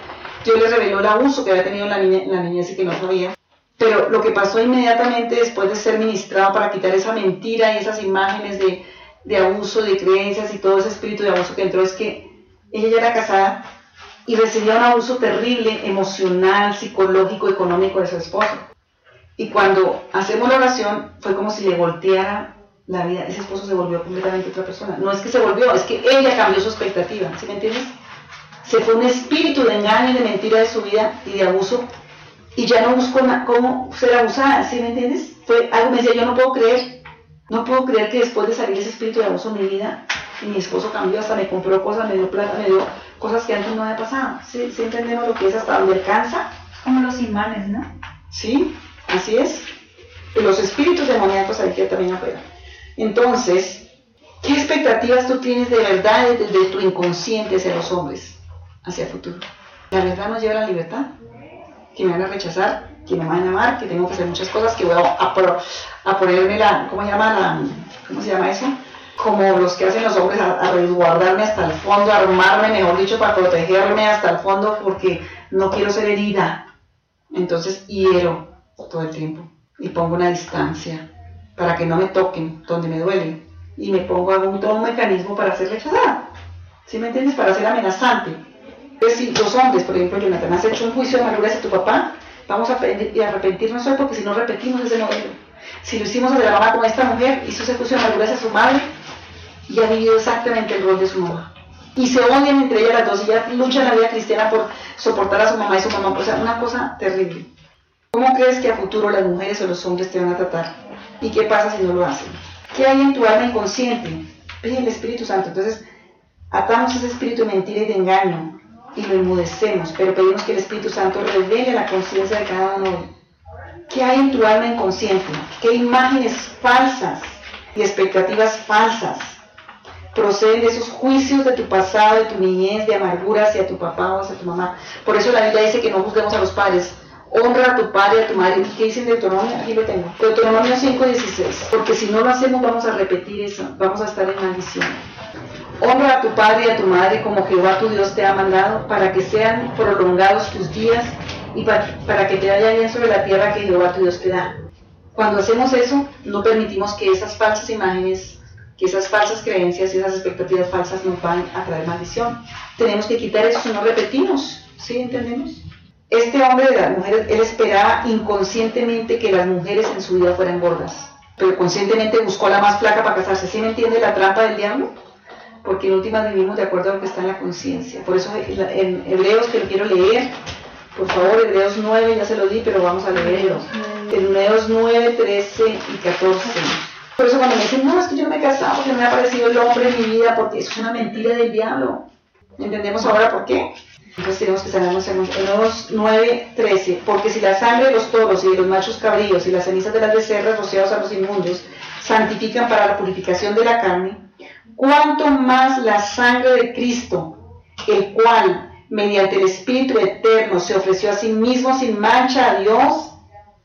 yo le reveló el abuso que había tenido la, niña, la niñez que no sabía. Pero lo que pasó inmediatamente después de ser ministrado para quitar esa mentira y esas imágenes de, de abuso, de creencias y todo ese espíritu de abuso que entró es que ella ya era casada y recibía un abuso terrible, emocional, psicológico, económico de su esposo. Y cuando hacemos la oración, fue como si le volteara la vida. Ese esposo se volvió completamente otra persona. No es que se volvió, es que ella cambió su expectativa. ¿Sí me entiendes? Se fue un espíritu de engaño y de mentira de su vida y de abuso. Y ya no buscó cómo ser abusada. ¿Sí me entiendes? Fue algo, me decía, yo no puedo creer. No puedo creer que después de salir ese espíritu de abuso en mi vida, y mi esposo cambió, hasta me compró cosas, me dio plata, me dio cosas que antes no había pasado. ¿Sí, ¿Sí entendemos lo que es hasta donde alcanza? Como los imanes, ¿no? Sí, así es. Y los espíritus demoníacos hay que también afuera. Entonces, ¿qué expectativas tú tienes de verdad desde tu inconsciente hacia los hombres, hacia el futuro? La verdad nos lleva a la libertad. Que me van a rechazar, que me van a amar, que tengo que hacer muchas cosas, que voy a, a, ponerme la, ¿cómo llama la, cómo se llama eso? como los que hacen los hombres a, resguardarme hasta el fondo, a armarme, mejor dicho, para protegerme hasta el fondo porque no quiero ser herida. Entonces hiero todo el tiempo y pongo una distancia para que no me toquen donde me duele y me pongo hago un, todo un mecanismo para ser rechazada. ¿Sí me entiendes? Para ser amenazante. Pues si los hombres, por ejemplo, Jonathan, has hecho un juicio de amargura hacia tu papá, vamos a arrepentirnos hoy porque si no repetimos ese modelo. Si lo hicimos hacia la mamá con esta mujer, hizo ese juicio de amargura hacia su madre, y ha vivido exactamente el rol de su mamá. Y se odian entre ellas las dos y ya luchan la vida cristiana por soportar a su mamá y su mamá. O sea, una cosa terrible. ¿Cómo crees que a futuro las mujeres o los hombres te van a tratar? ¿Y qué pasa si no lo hacen? ¿Qué hay en tu alma inconsciente? Pide el Espíritu Santo. Entonces, atamos ese espíritu de mentira y de engaño y lo enmudecemos, pero pedimos que el Espíritu Santo revele la conciencia de cada uno. ¿Qué hay en tu alma inconsciente? ¿Qué imágenes falsas y expectativas falsas proceden de esos juicios de tu pasado, de tu niñez, de amargura hacia tu papá o hacia tu mamá. Por eso la Biblia dice que no juzguemos a los padres. Honra a tu padre y a tu madre. ¿Qué dicen de Deuteronomio? Aquí lo tengo. Deuteronomio 5.16. Porque si no lo hacemos vamos a repetir eso. Vamos a estar en maldición. Honra a tu padre y a tu madre como Jehová tu Dios te ha mandado para que sean prolongados tus días y para, que te vaya bien sobre la tierra que Jehová tu Dios te da. Cuando hacemos eso, no permitimos que esas falsas imágenes que esas falsas creencias y esas expectativas falsas nos van a traer maldición. Tenemos que quitar eso si no repetimos, ¿sí entendemos? Este hombre de las mujeres, él esperaba inconscientemente que las mujeres en su vida fueran gordas, pero conscientemente buscó la más flaca para casarse. ¿Sí me entiende la trampa del diablo? Porque en última vivimos de acuerdo a lo que está en la conciencia. Por eso en Hebreos, que lo quiero leer, por favor, Hebreos 9, ya se lo di, pero vamos a leerlo. Hebreos 9, 13 y 14. Por eso cuando me dicen, no, es que yo no me he casado porque no me ha aparecido el hombre en mi vida, porque es una mentira del diablo. ¿Entendemos ahora por qué? Entonces tenemos que salirnos en los 9, 13. Porque si la sangre de los toros y de los machos cabríos y las cenizas de las becerras rociados a los inmundos santifican para la purificación de la carne, cuánto más la sangre de Cristo, el cual, mediante el Espíritu eterno, se ofreció a sí mismo sin mancha a Dios,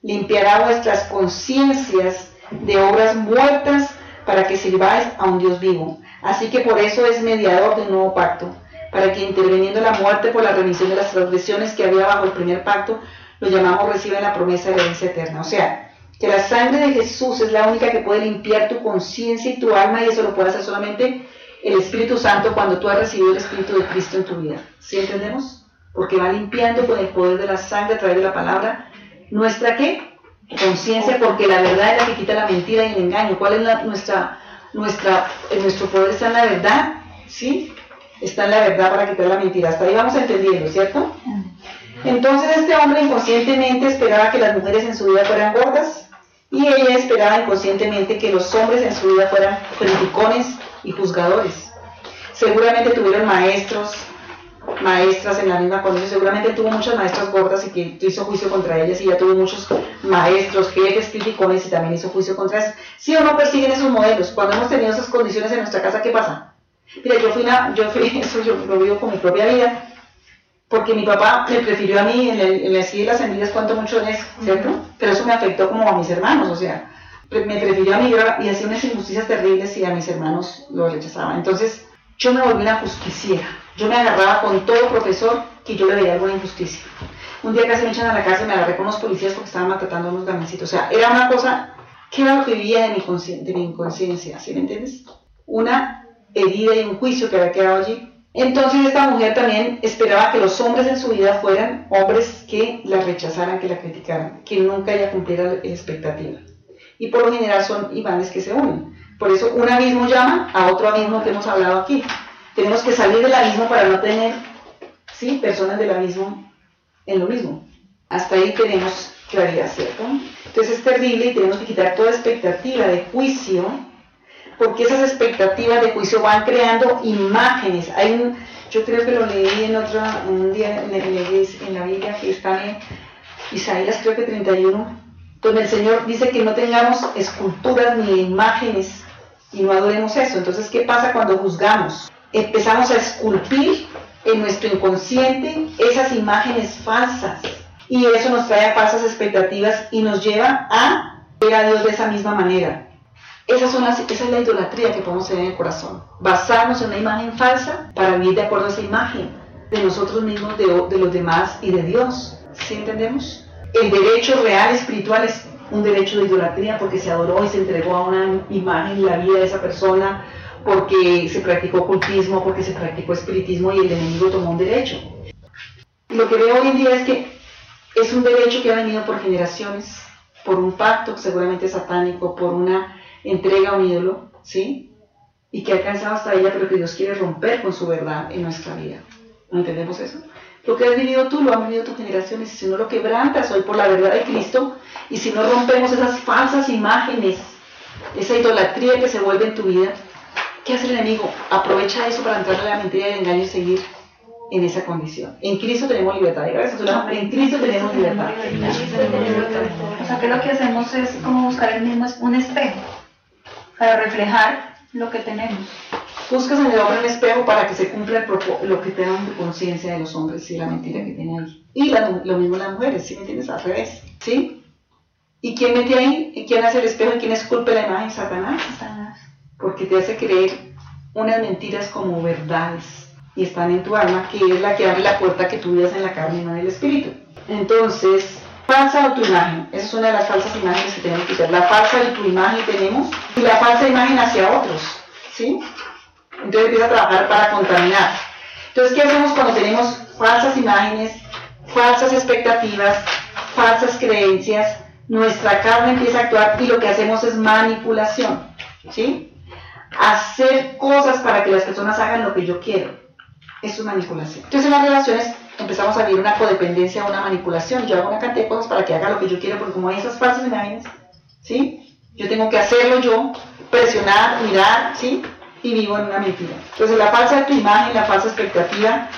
limpiará vuestras conciencias de obras muertas para que sirváis a un Dios vivo. Así que por eso es mediador del nuevo pacto, para que interviniendo la muerte por la remisión de las transgresiones que había bajo el primer pacto, lo llamamos reciben la promesa de la herencia eterna. O sea, que la sangre de Jesús es la única que puede limpiar tu conciencia y tu alma y eso lo puede hacer solamente el Espíritu Santo cuando tú has recibido el Espíritu de Cristo en tu vida. ¿Sí entendemos? Porque va limpiando con el poder de la sangre a través de la palabra nuestra qué? conciencia porque la verdad es la que quita la mentira y el engaño. ¿Cuál es nuestra, nuestra, nuestro poder está en la verdad? ¿Sí? Está en la verdad para quitar la mentira. Hasta ahí vamos entendiendo, ¿cierto? Entonces este hombre inconscientemente esperaba que las mujeres en su vida fueran gordas Y ella esperaba inconscientemente que los hombres en su vida fueran criticones y juzgadores. Seguramente tuvieron maestros, maestras en la misma condición, seguramente tuvo muchas maestras gordas y que hizo juicio contra ellas y ya tuvo muchos maestros, jefes, criticones y también hizo juicio contra ellas. ¿Sí o no persiguen esos modelos? Cuando hemos tenido esas condiciones en nuestra casa, ¿qué pasa? Mira, yo fui yo fui, eso yo lo vivo con mi propia vida, porque mi papá me prefirió a mí en, el, en las las envidias cuánto mucho es, ¿cierto? Pero eso me afectó como a mis hermanos, o sea, me prefirió a mí y hacía unas injusticias terribles y a mis hermanos lo rechazaban. Entonces, yo me volví una justiciera. Yo me agarraba con todo profesor que yo le veía alguna injusticia. Un día casi me echan a la y me agarré con unos policías porque estaban maltratando a unos gamancitos. O sea, era una cosa que era lo que vivía de mi, de mi inconsciencia, ¿sí me entiendes? Una herida y un juicio que había quedado allí entonces esta mujer también esperaba que los hombres en su vida fueran hombres que la rechazaran, que la criticaran, que nunca ella cumpliera la expectativa. Y por lo general son imanes que se unen. Por eso un abismo llama a otro abismo que hemos hablado aquí. Tenemos que salir del abismo para no tener ¿sí? personas del abismo en lo mismo. Hasta ahí tenemos claridad, ¿cierto? Entonces es terrible y tenemos que quitar toda expectativa de juicio porque esas expectativas de juicio van creando imágenes. Hay yo creo que lo leí en otro, un día en, en la Biblia que está en Isaías creo que 31, donde el Señor dice que no tengamos esculturas ni imágenes y no adoremos eso. Entonces, ¿qué pasa cuando juzgamos? Empezamos a esculpir en nuestro inconsciente esas imágenes falsas y eso nos trae a falsas expectativas y nos lleva a ver a Dios de esa misma manera. Esa es, la idolatría que podemos tener en el corazón. Basarnos en una imagen falsa para vivir de acuerdo a esa imagen de nosotros mismos, de, los demás y de Dios. ¿Sí entendemos? El derecho real espiritual es un derecho de idolatría porque se adoró y se entregó a una imagen la vida de esa persona, porque se practicó ocultismo, porque se practicó espiritismo y el enemigo tomó un derecho. Lo que veo hoy en día es que es un derecho que ha venido por generaciones, por un pacto seguramente satánico, por una entrega a un ídolo, ¿sí? Y que ha alcanzado hasta ella, pero que Dios quiere romper con su verdad en nuestra vida. ¿No entendemos eso? Lo que has vivido tú lo han vivido tus generaciones, y si no lo quebrantas hoy por la verdad de Cristo, y si no rompemos esas falsas imágenes, esa idolatría que se vuelve en tu vida, ¿qué hace el enemigo? Aprovecha eso para entrar a la mentira y el engaño y seguir en esa condición. En Cristo tenemos libertad. En Cristo tenemos libertad. O sea que lo que hacemos es como buscar el mismo un espejo para reflejar lo que tenemos. Buscas en el hombre un espejo para que se cumpla el lo que tengan de conciencia de los hombres y la mentira que tienen ahí. Y lo mismo las mujeres, ¿sí me entiendes? Al revés, ¿sí? ¿Y quién mete ahí? ¿Y quién hace el espejo? ¿Y quién esculpe la imagen? Satanás. Satanás. Porque te hace creer unas mentiras como verdades y están en tu alma, que es la que abre la puerta que tú vivas en la carne y no en el espíritu. Entonces, falsa autoimagen. Esa es una de las falsas imágenes que tenemos que hacer. La falsa autoimagen tenemos y la falsa imagen hacia otros. ¿Sí? Entonces empieza a trabajar para contaminar. Entonces, ¿qué hacemos cuando tenemos falsas imágenes, falsas expectativas, falsas creencias? Nuestra carne empieza a actuar y lo que hacemos es manipulación. ¿Sí? Hacer cosas para que las personas hagan lo que yo quiero. Eso es manipulación. Entonces, en las relaciones empezamos a vivir una codependencia, una manipulación. Yo hago una cantidad de cosas para que haga lo que yo quiero, porque como hay esas falsas imágenes, ¿sí? Yo tengo que hacerlo yo, presionar, mirar, ¿sí? Y vivo en una mentira. Entonces la falsa imagen, la falsa expectativa,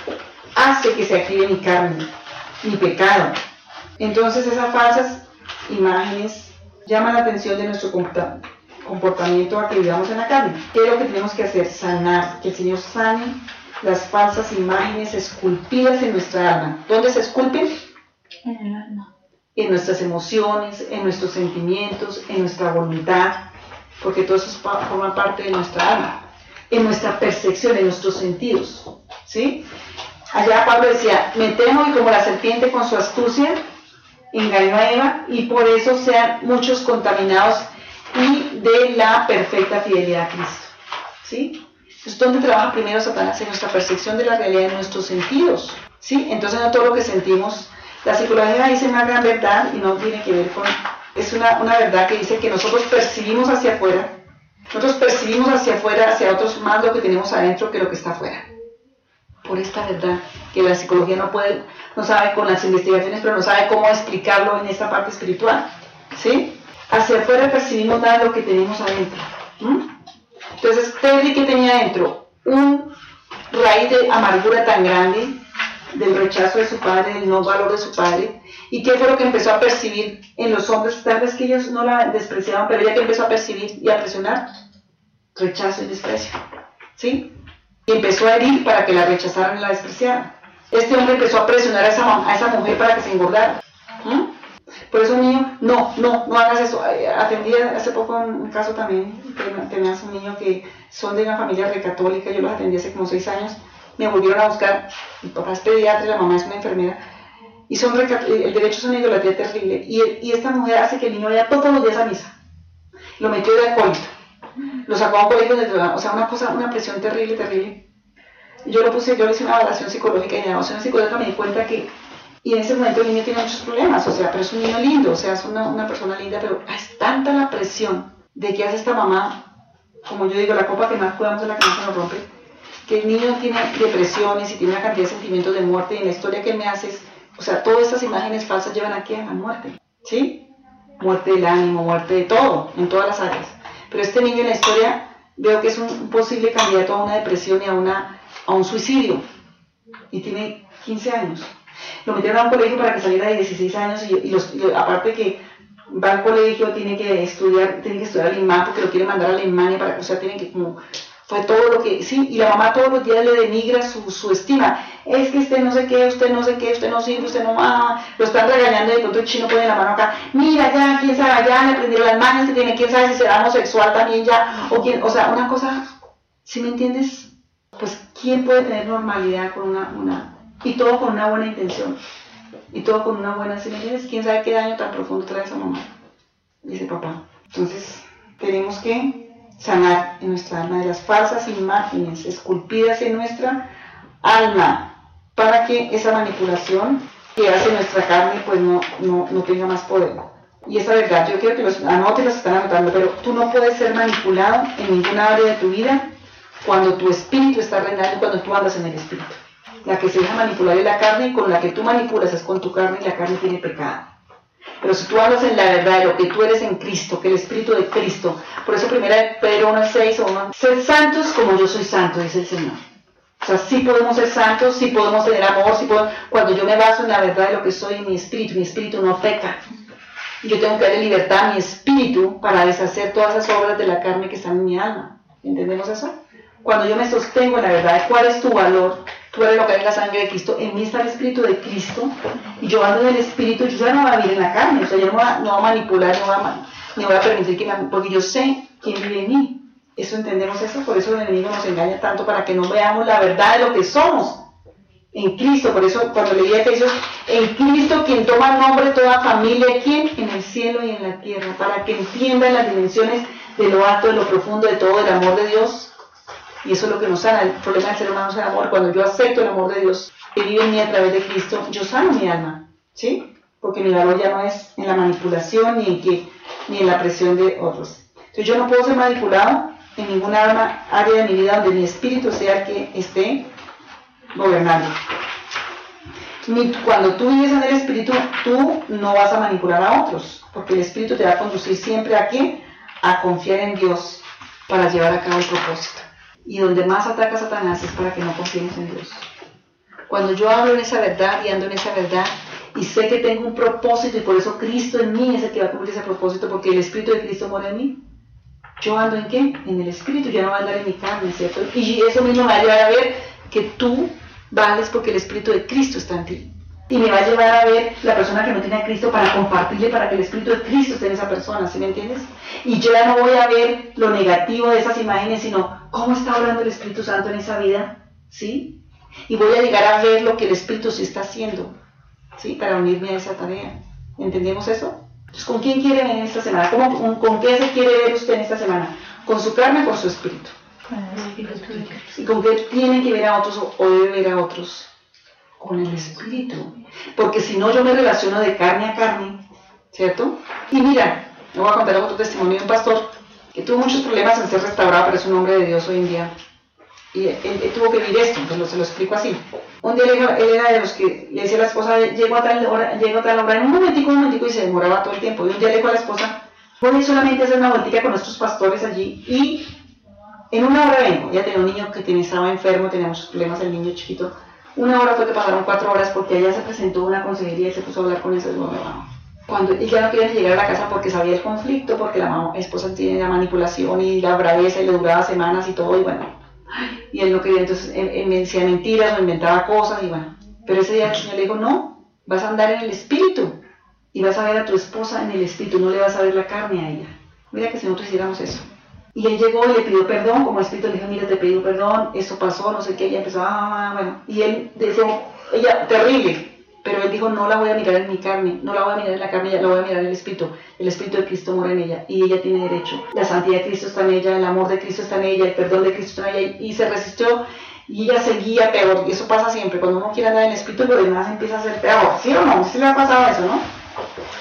hace que se active mi carne, mi pecado. Entonces esas falsas imágenes llaman la atención de nuestro comportamiento a que vivamos en la carne. ¿Qué es lo que tenemos que hacer? Sanar, que el Señor sane las falsas imágenes esculpidas en nuestra alma. ¿Dónde se esculpen? En el alma. En nuestras emociones, en nuestros sentimientos, en nuestra voluntad, porque todo eso forma parte de nuestra alma, en nuestra percepción, en nuestros sentidos. ¿sí? Allá Pablo decía, me temo y como la serpiente con su astucia engañó a Eva y por eso sean muchos contaminados y de la perfecta fidelidad a Cristo. ¿Sí? Entonces, ¿dónde trabaja primero Satanás? En nuestra percepción de la realidad, en nuestros sentidos. ¿sí? Entonces, no todo lo que sentimos. La psicología dice una gran verdad y no tiene que ver con... Es una, una verdad que dice que nosotros percibimos hacia afuera, nosotros percibimos hacia afuera, hacia otros, más lo que tenemos adentro que lo que está afuera. Por esta verdad que la psicología no puede, no sabe con las investigaciones, pero no sabe cómo explicarlo en esta parte espiritual. ¿Sí? hacia afuera percibimos nada de lo que tenemos adentro. Entonces, Terry que tenía adentro un raíz de amargura tan grande, del rechazo de su padre, del no valor de su padre, y qué fue lo que empezó a percibir en los hombres, tal vez que ellos no la despreciaban, pero ella que empezó a percibir y a presionar, rechazo y desprecio, ¿sí? Y empezó a herir para que la rechazaran y la despreciaran. Este hombre empezó a presionar a esa mujer para que se engordara. Por eso un niño, no, no, no hagas eso. Atendí hace poco un caso también, tenías un niño que son de una familia recatólica, yo los atendí hace como seis años, me volvieron a buscar, mi papá es pediatra la mamá es una enfermera, y son el derecho es una idolatría terrible, y, y, esta mujer hace que el niño vaya todos los días a misa. Lo metió de acólito, lo sacó a un colegio, de, o sea, una cosa, una presión terrible, terrible. Yo lo puse, yo le hice una evaluación psicológica y en la evaluación psicológica me di cuenta que y en ese momento el niño tiene muchos problemas, o sea, pero es un niño lindo, o sea, es una, una persona linda, pero es tanta la presión de que hace esta mamá, como yo digo, la copa que más cuidamos es la que más se nos rompe, que el niño tiene depresiones y tiene una cantidad de sentimientos de muerte, y en la historia que me haces, o sea, todas estas imágenes falsas llevan aquí a la muerte, ¿sí? Muerte del ánimo, muerte de todo, en todas las áreas. Pero este niño en la historia veo que es un posible candidato a una depresión y a, una, a un suicidio, y tiene 15 años lo metieron a un colegio para que saliera de 16 años y, aparte que va al colegio, tiene que estudiar, tiene que estudiar alemán porque lo quiere mandar a Alemania, para, o sea, tiene que como, fue todo lo que, sí, y la mamá todos los días le denigra su, su estima, es que usted no sé qué, usted no sé qué, usted no sirve, usted no va, lo están regañando y de pronto el chino pone la mano acá, mira ya, quién sabe, ya le prendieron las manos que tiene, quién sabe si será homosexual también ya, o quién, o sea, una cosa, ¿sí me entiendes? Pues, ¿quién puede tener normalidad con una y todo con una buena intención. Y todo con una buena señal. ¿Quién sabe qué daño tan profundo trae esa mamá? Dice papá. Entonces, tenemos que sanar en nuestra alma de las falsas imágenes esculpidas en nuestra alma para que esa manipulación que hace nuestra carne pues no, no, no tenga más poder. Y esa verdad, yo quiero que los anoten, los están anotando, pero tú no puedes ser manipulado en ninguna área de tu vida cuando tu espíritu está reinando y cuando tú andas en el espíritu. La que se deja manipular es la carne y con la que tú manipulas es con tu carne y la carne tiene pecado. Pero si tú hablas en la verdad de lo que tú eres en Cristo, que el Espíritu de Cristo, por eso primera Pedro 1.6 o 1, ser santos como yo soy santo, dice el Señor. O sea, sí podemos ser santos, sí podemos tener amor, sí podemos, cuando yo me baso en la verdad de lo que soy en mi espíritu, mi espíritu no peca. Yo tengo que darle libertad a mi espíritu para deshacer todas esas obras de la carne que están en mi alma. ¿Entendemos eso? Cuando yo me sostengo en la verdad de cuál es tu valor, tú lo que la sangre de Cristo, en mí está el Espíritu de Cristo, y yo ando en el Espíritu, yo ya no voy a vivir en la carne, o sea, yo no voy a, no voy a manipular, no voy a, ni voy a permitir que me, porque yo sé quién vive en mí. Eso entendemos eso, por eso el enemigo nos engaña tanto para que no veamos la verdad de lo que somos en Cristo. Por eso cuando leía Efesios, en Cristo quien toma nombre toda familia, ¿quién? En el cielo y en la tierra, para que entiendan las dimensiones de lo alto, de lo profundo, de todo el amor de Dios y eso es lo que nos sana. El problema del ser humano es el amor. Cuando yo acepto el amor de Dios que vive en mí a través de Cristo, yo sano mi alma. ¿Sí? Porque mi valor ya no es en la manipulación ni en, que, ni en la presión de otros. Entonces yo no puedo ser manipulado en ninguna área de mi vida donde mi espíritu sea el que esté gobernando. Cuando tú vives en el espíritu, tú no vas a manipular a otros, porque el espíritu te va a conducir siempre a qué? A confiar en Dios para llevar a cabo el propósito. Y donde más ataca Satanás es para que no confiemos en Dios. Cuando yo hablo en esa verdad y ando en esa verdad y sé que tengo un propósito y por eso Cristo en mí es el que va a cumplir ese propósito porque el Espíritu de Cristo mora en mí. Yo ando en qué? En el Espíritu, ya no voy a andar en mi carne, ¿cierto? Y eso mismo me va a llevar a ver que tú vales porque el Espíritu de Cristo está en ti. Y me va a llevar a ver la persona que no tiene a Cristo para compartirle, para que el Espíritu de Cristo esté en esa persona, ¿sí me entiendes? Y yo ya no voy a ver lo negativo de esas imágenes, sino cómo está hablando el Espíritu Santo en esa vida, ¿sí? Y voy a llegar a ver lo que el Espíritu sí está haciendo, ¿sí? Para unirme a esa tarea. ¿Entendemos eso? Entonces, ¿con quién quiere venir esta semana? ¿Cómo, ¿Con qué se quiere ver usted en esta semana? ¿Con su carne o con su espíritu? ¿Y con qué tiene que ver a otros o debe ver a otros? Con el espíritu. Porque si no, yo me relaciono de carne a carne, ¿cierto? Y mira, me voy a contar otro testimonio de un pastor que tuvo muchos problemas en ser restaurado, pero es un hombre de Dios hoy en día. Y él, tuvo que vivir esto, entonces se lo explico así. Un día él, era de los que le decía a la esposa, llego a tal hora, llego a tal hora, en un momentico, un momentico, y se demoraba todo el tiempo. Y un día le dijo a la esposa, Voy solamente a hacer una vueltica con nuestros pastores allí y en una hora vengo. Ya tenía un niño que tenía, estaba enfermo, teníamos problemas, el niño chiquito. Una hora fue que pasaron cuatro horas porque allá se presentó una consejería y se puso a hablar con ese mamá. Cuando ella no quería llegar a la casa porque sabía el conflicto, porque la mamá, esposa tiene la manipulación y la braveza y le duraba semanas y todo, y bueno. Y él no quería, entonces me decía mentiras, me inventaba cosas, y bueno. Pero ese día el Señor le dijo, no, vas a andar en el espíritu y vas a ver a tu esposa en el espíritu, no le vas a ver la carne a ella. Mira que si nosotros hiciéramos eso. Y él llegó y le pidió perdón, como espíritu le dijo, mira, te pido perdón, eso pasó, no sé qué, ella empezó, ah, bueno. Y él decía, ella, terrible, pero él dijo, no la voy a mirar en mi carne, no la voy a mirar en la carne, la voy a mirar en el Espíritu. El Espíritu de Cristo mora en ella y ella tiene derecho. La santidad de Cristo está en ella, el amor de Cristo está en ella, el perdón de Cristo está en ella. Y se resistió y ella seguía peor. Y eso pasa siempre. Cuando uno quiere andar en el Espíritu, lo demás empieza a ser peor. ¿Sí o no? ¿Sí le ha pasado eso, no?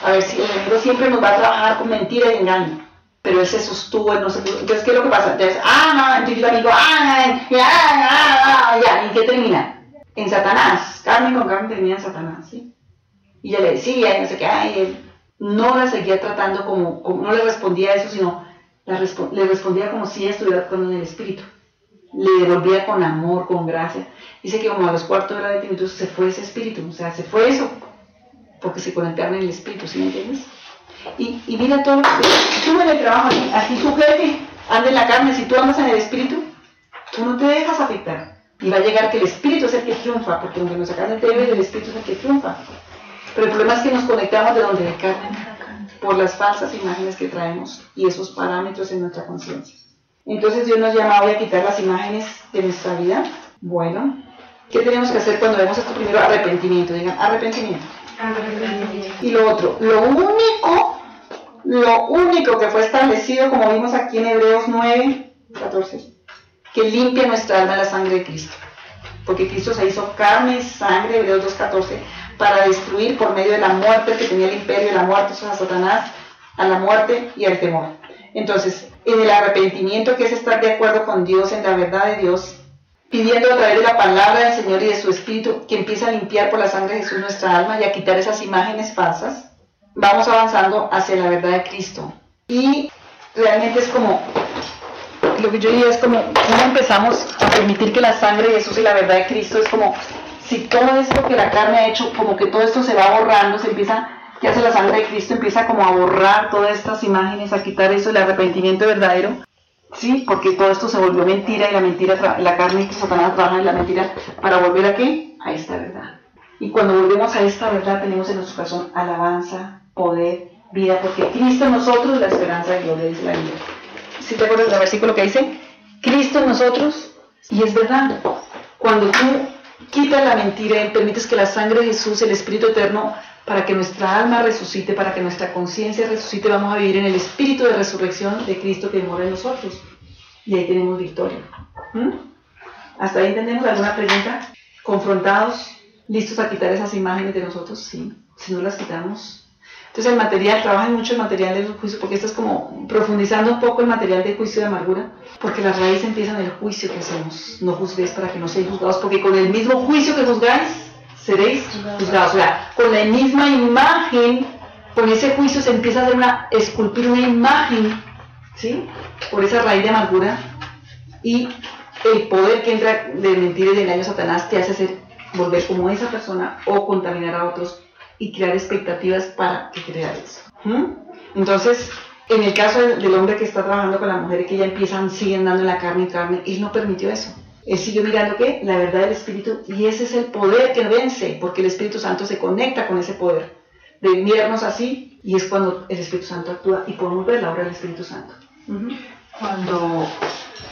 A ver, si el enemigo siempre nos va a trabajar con mentira y engaño. Pero él se sostuvo, no se Entonces, ¿qué es lo que pasa? Entonces, ah, entonces amigo, ah, ya, ya, ya, ¿y qué termina? En Satanás. Carmen con Carmen termina en Satanás, ¿sí? y ella le decía y no sé qué, ay, él no la seguía tratando como, no le respondía eso, sino le respondía como si ella estuviera en el espíritu. Le devolvía con amor, con gracia. Dice que como a los cuartos de la de se fue ese espíritu, o sea, se fue eso, porque se conectaron en el espíritu, ¿sí me entiendes? Y, y mira todo, tú en el trabajo, aquí tu jefe anda en la carne, si tú andas en el espíritu, tú no te dejas afectar. Y va a llegar que el espíritu es el que triunfa, porque donde nos sacan el el espíritu es el que triunfa. Pero el problema es que nos conectamos de donde carne, por las falsas imágenes que traemos y esos parámetros en nuestra conciencia. Entonces Dios nos llama hoy a quitar las imágenes de nuestra vida. Bueno, ¿qué tenemos que hacer cuando vemos esto primero? Arrepentimiento, digan, arrepentimiento. Y lo otro, lo único, lo único que fue establecido, como vimos aquí en Hebreos 9, 14, que limpia nuestra alma la sangre de Cristo. Porque Cristo se hizo carne y sangre, Hebreos 2.14, para destruir por medio de la muerte que tenía el imperio, la muerte, eso a Satanás, a la muerte y al temor. Entonces, en el arrepentimiento que es estar de acuerdo con Dios, en la verdad de Dios, pidiendo a través de la palabra del Señor y de su Espíritu que empiece a limpiar por la sangre de Jesús nuestra alma y a quitar esas imágenes falsas, vamos avanzando hacia la verdad de Cristo. Y realmente es como, lo que yo diría es como, ¿cómo empezamos a permitir que la sangre de Jesús y la verdad de Cristo es como si todo esto que la carne ha hecho, como que todo esto se va borrando, se empieza, ¿qué hace la sangre de Cristo? Empieza como a borrar todas estas imágenes, a quitar eso, el arrepentimiento verdadero. Sí, porque todo esto se volvió mentira y la mentira, la carne y Satanás trabajan en la mentira para volver a qué? A esta verdad. Y cuando volvemos a esta verdad tenemos en nuestro corazón alabanza, poder, vida, porque Cristo en nosotros la esperanza de gloria, dice la Biblia. Si te acuerdas del versículo que dice? Cristo en nosotros, y es verdad, cuando tú Quita la mentira y permites que la sangre de Jesús, el Espíritu Eterno, para que nuestra alma resucite, para que nuestra conciencia resucite, vamos a vivir en el Espíritu de resurrección de Cristo que mora en nosotros. Y ahí tenemos victoria. ¿Mm? ¿Hasta ahí entendemos alguna pregunta? ¿Confrontados? ¿Listos a quitar esas imágenes de nosotros? Sí. Si no las quitamos, entonces el material, trabaja mucho el material del juicio, porque esto es como profundizando un poco el material del juicio de amargura, porque la raíz empieza en el juicio que hacemos. No juzguéis para que no seáis juzgados, porque con el mismo juicio que juzgáis, seréis juzgados. O sea, con la misma imagen, con ese juicio se empieza a hacer una, esculpir una imagen, ¿sí? Por esa raíz de amargura. Y el poder que entra de mentir y de engaño a Satanás te hace hacer, volver como esa persona o contaminar a otros y crear expectativas para que crea eso. ¿Mm? Entonces, en el caso del hombre que está trabajando con la mujer y que ya empiezan, siguen dando la carne y carne, él no permitió eso. Él siguió mirando que la verdad del Espíritu y ese es el poder que vence, porque el Espíritu Santo se conecta con ese poder de mirarnos así y es cuando el Espíritu Santo actúa y podemos ver la obra del Espíritu Santo. Cuando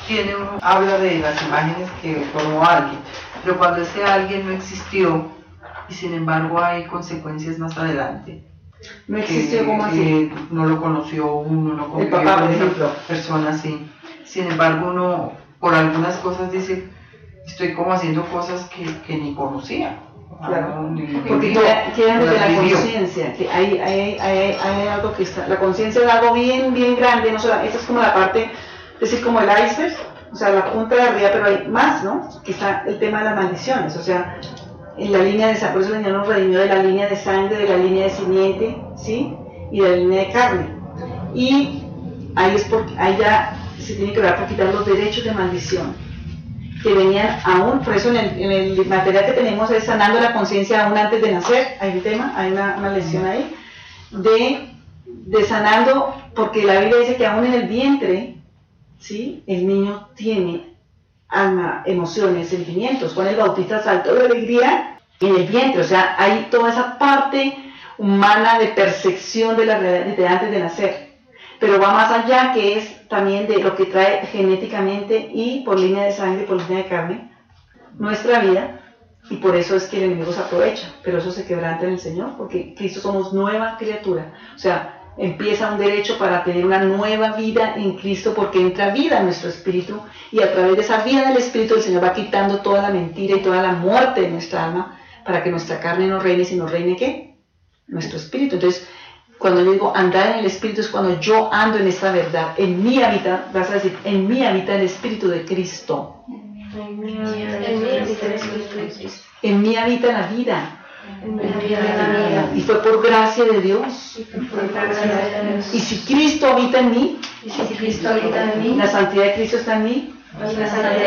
tiene habla de las imágenes que formó alguien, pero cuando ese alguien no existió, y sin embargo hay consecuencias más adelante. No existió como así. no lo conoció uno, no conoció papá, por ejemplo. persona así. Sin embargo, uno por algunas cosas dice, estoy como haciendo cosas que, que ni conocía. Claro. Porque quedan desde la conciencia, que hay, hay, hay, hay, algo que está, la conciencia es algo bien, bien grande, no solo, esta es como la parte, es decir, como el iceberg, o sea, la punta de arriba, pero hay más, ¿no? Que está el tema de las maldiciones, o sea, en la línea de por el Señor nos redimió de la línea de sangre, de la línea de simiente, ¿sí? Y de la línea de carne. Y ahí, es porque, ahí ya se tiene que orar para quitar los derechos de maldición que venían aún, por eso en el, material que tenemos es sanando la conciencia aún antes de nacer, hay un tema, hay una, una ahí, de, de sanando, porque la Biblia dice que aún en el vientre, ¿sí? el niño tiene emociones, sentimientos. Juan el Bautista saltó de alegría en el vientre, o sea, hay toda esa parte humana de percepción de la realidad desde antes de nacer. Pero va más allá, que es también de lo que trae genéticamente y por línea de sangre, por línea de carne, nuestra vida. Y por eso es que el enemigo se aprovecha, pero eso se quebranta en el Señor, porque Cristo somos nueva criatura. O sea, empieza un derecho para tener una nueva vida en Cristo porque entra vida en nuestro espíritu y a través de esa vida del espíritu el Señor va quitando toda la mentira y toda la muerte de nuestra alma para que nuestra carne no reine, sino reine qué? Nuestro espíritu. Entonces, cuando yo digo andar en el espíritu es cuando yo ando en esta verdad. En mí habita, vas a decir, en mí habita el espíritu de Cristo. En mí habita la vida. Y fue por gracia de Dios. Y si Cristo habita en mí, la santidad de Cristo está en mí,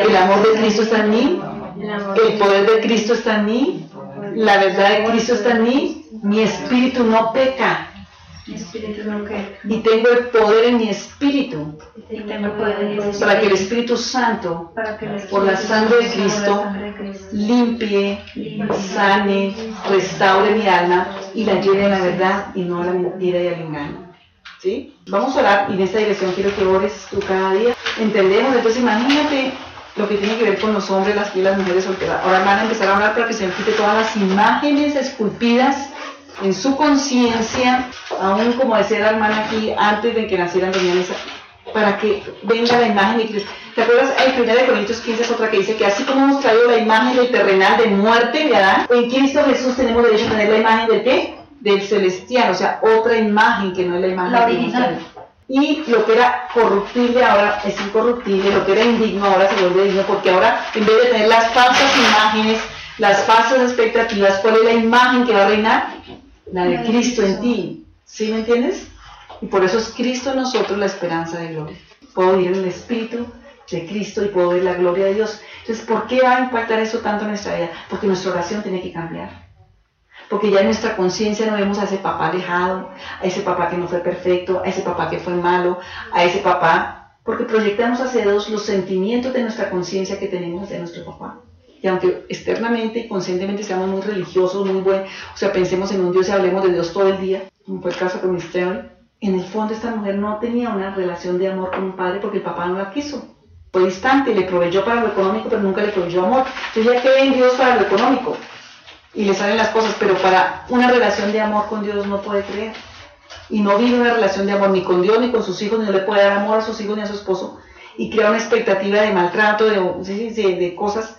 el amor de Cristo está en mí, el poder de Cristo está en mí, la verdad de Cristo está en mí, mi espíritu no peca. Y tengo el poder en mi espíritu. Para que el Espíritu Santo, por la sangre de Cristo, limpie, sane, restaure mi alma y la lleve a la verdad y no a la mentira y al engaño. ¿Sí? Vamos a orar y en esta dirección quiero que ores tú cada día. Entendemos, entonces imagínate lo que tiene que ver con los hombres, las y las mujeres solteras. Ahora van a empezar a hablar para que se quite todas las imágenes esculpidas en su conciencia, aún como decía la hermana aquí, antes de que nacieran los para que venga la imagen de Cristo. ¿Te acuerdas? El 1 Corintios 15 es otra que dice que así como hemos traído la imagen del terrenal de muerte de Adán, en Cristo Jesús tenemos derecho a tener la imagen del qué? Del celestial, o sea, otra imagen que no es la imagen la original. Y lo que era corruptible ahora es incorruptible, lo que era indigno ahora se vuelve digno, porque ahora en vez de tener las falsas imágenes, las falsas expectativas, ¿cuál es la imagen que va a reinar? La de Cristo en ti. ¿Sí me entiendes? Y por eso es Cristo en nosotros la esperanza de gloria. Puedo vivir en el Espíritu de Cristo y puedo ver la gloria de Dios. Entonces, ¿por qué va a impactar eso tanto en nuestra vida? Porque nuestra oración tiene que cambiar. Porque ya en nuestra conciencia no vemos a ese papá alejado, a ese papá que no fue perfecto, a ese papá que fue malo, a ese papá, porque proyectamos hacia Dios los sentimientos de nuestra conciencia que tenemos de nuestro papá. Y aunque externamente y conscientemente seamos muy religiosos, muy buenos, o sea, pensemos en un Dios y hablemos de Dios todo el día, como fue el caso con Esteban, en el fondo esta mujer no tenía una relación de amor con un padre porque el papá no la quiso. Fue distante, le proveyó para lo económico, pero nunca le proveyó amor. Entonces ya que en Dios para lo económico y le salen las cosas, pero para una relación de amor con Dios no puede creer. Y no vive una relación de amor ni con Dios, ni con sus hijos, ni no le puede dar amor a sus hijos ni a su esposo. Y crea una expectativa de maltrato, de cosas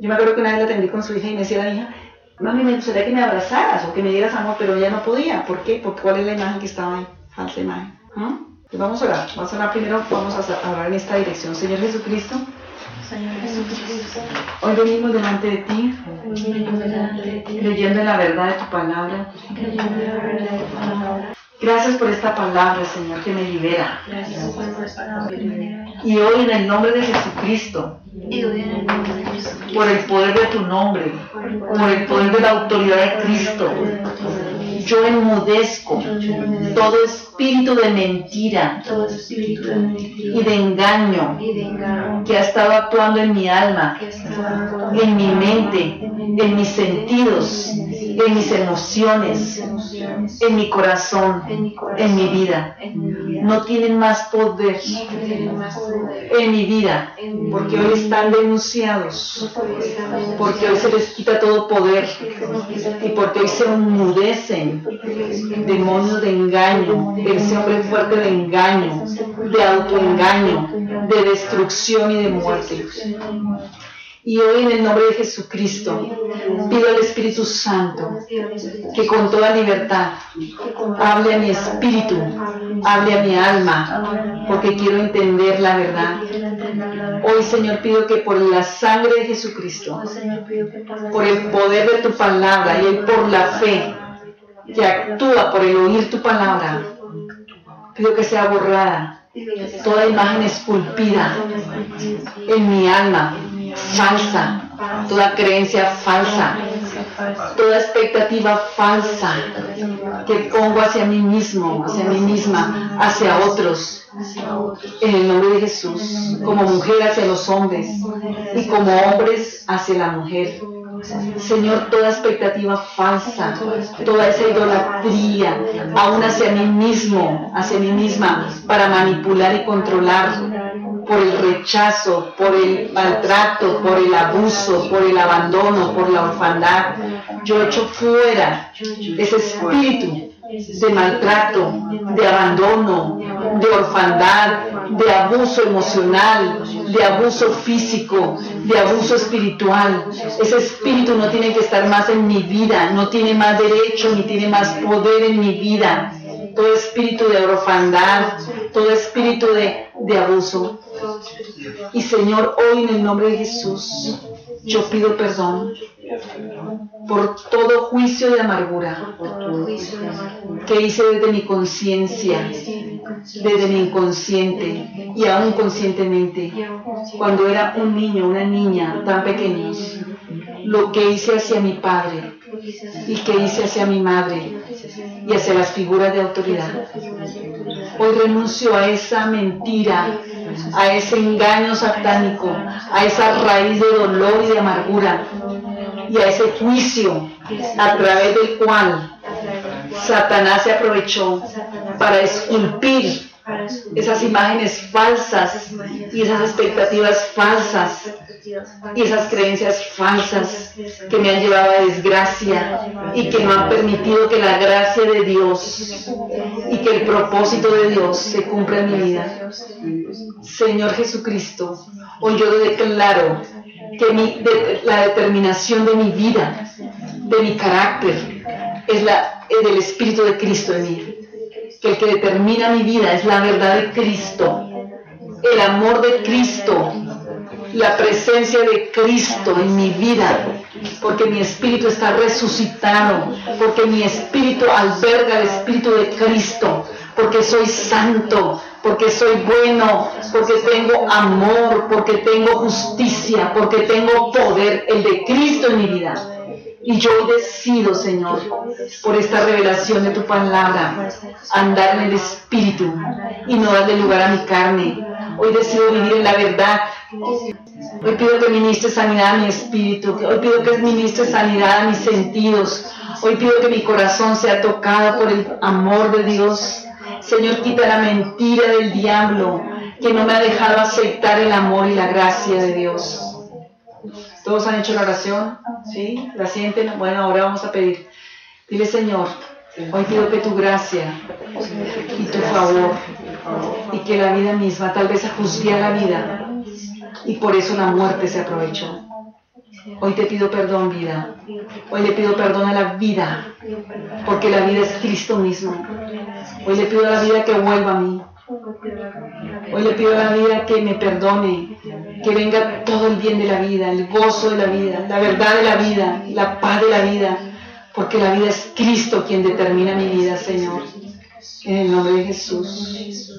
yo me acuerdo que una vez la atendí con su hija y me decía la hija, mami, me gustaría que me abrazaras o que me dieras amor, pero ella no podía. ¿Por qué? Porque cuál es la imagen que estaba ahí, falsa imagen. ¿Ah? Pues vamos a orar, vamos a orar primero, vamos a orar en esta dirección. Señor Jesucristo, Señor Jesucristo, hoy venimos delante de ti, leyendo la verdad de tu palabra. Gracias por esta palabra, Señor, que me libera. Y hoy en el nombre de Jesucristo, por el poder de tu nombre, por el poder de la autoridad de Cristo, yo enmudezco todo espíritu de mentira y de engaño que ha estado actuando en mi alma, en mi mente, en mis sentidos, en mis emociones, en mi corazón, en mi vida. No tienen más poder en mi vida, porque hoy están denunciados, porque hoy se les quita todo poder y porque hoy se enmudecen demonios de engaño, ese hombre fuerte de engaño, de autoengaño, de destrucción y de muerte. Y hoy en el nombre de Jesucristo pido al Espíritu Santo que con toda libertad hable a mi espíritu, hable a mi alma, porque quiero entender la verdad. Hoy Señor pido que por la sangre de Jesucristo, por el poder de tu palabra y por la fe que actúa por el oír tu palabra, Pido que sea borrada toda imagen esculpida en mi alma, falsa, toda creencia falsa, toda expectativa falsa que pongo hacia mí mismo, hacia mí misma, hacia otros. En el nombre de Jesús, como mujer hacia los hombres y como hombres hacia la mujer. Señor, toda expectativa falsa, toda esa idolatría, aún hacia mí mismo, hacia mí misma, para manipular y controlar por el rechazo, por el maltrato, por el abuso, por el abandono, por la orfandad. Yo echo fuera ese espíritu de maltrato, de abandono, de orfandad, de abuso emocional, de abuso físico, de abuso espiritual. Ese espíritu no tiene que estar más en mi vida, no tiene más derecho ni tiene más poder en mi vida. Todo espíritu de orfandad, todo espíritu de, de abuso. Y Señor, hoy en el nombre de Jesús, yo pido perdón por todo juicio de amargura. Que hice desde mi conciencia, desde mi inconsciente y aún conscientemente, cuando era un niño, una niña tan pequeños, lo que hice hacia mi padre y que hice hacia mi madre y hacia las figuras de autoridad. Hoy renuncio a esa mentira, a ese engaño satánico, a esa raíz de dolor y de amargura y a ese juicio a través del cual Satanás se aprovechó para esculpir esas imágenes falsas y esas expectativas falsas y esas creencias falsas que me han llevado a desgracia y que no han permitido que la gracia de Dios y que el propósito de Dios se cumpla en mi vida. Señor Jesucristo, hoy yo declaro que la determinación de mi vida, de mi carácter, es la del Espíritu de Cristo en mí que el que determina mi vida es la verdad de Cristo, el amor de Cristo, la presencia de Cristo en mi vida, porque mi espíritu está resucitado, porque mi espíritu alberga el espíritu de Cristo, porque soy santo, porque soy bueno, porque tengo amor, porque tengo justicia, porque tengo poder, el de Cristo en mi vida. Y yo decido, Señor, por esta revelación de tu palabra, andar en el Espíritu y no darle lugar a mi carne. Hoy decido vivir en la verdad. Hoy pido que ministre sanidad a mi espíritu. Hoy pido que ministre sanidad a mis sentidos. Hoy pido que mi corazón sea tocado por el amor de Dios. Señor, quita la mentira del diablo que no me ha dejado aceptar el amor y la gracia de Dios. ¿Todos han hecho la oración? ¿Sí? ¿La sienten? Bueno, ahora vamos a pedir. Dile, Señor, hoy pido que tu gracia y tu favor y que la vida misma tal vez a la vida y por eso la muerte se aprovechó. Hoy te pido perdón, vida. Hoy le pido perdón a la vida, porque la vida es Cristo mismo. Hoy le pido a la vida que vuelva a mí. Hoy le pido a la vida que me perdone, que venga todo el bien de la vida, el gozo de la vida, la verdad de la vida, la paz de la vida, porque la vida es Cristo quien determina mi vida, Señor. En el nombre de Jesús.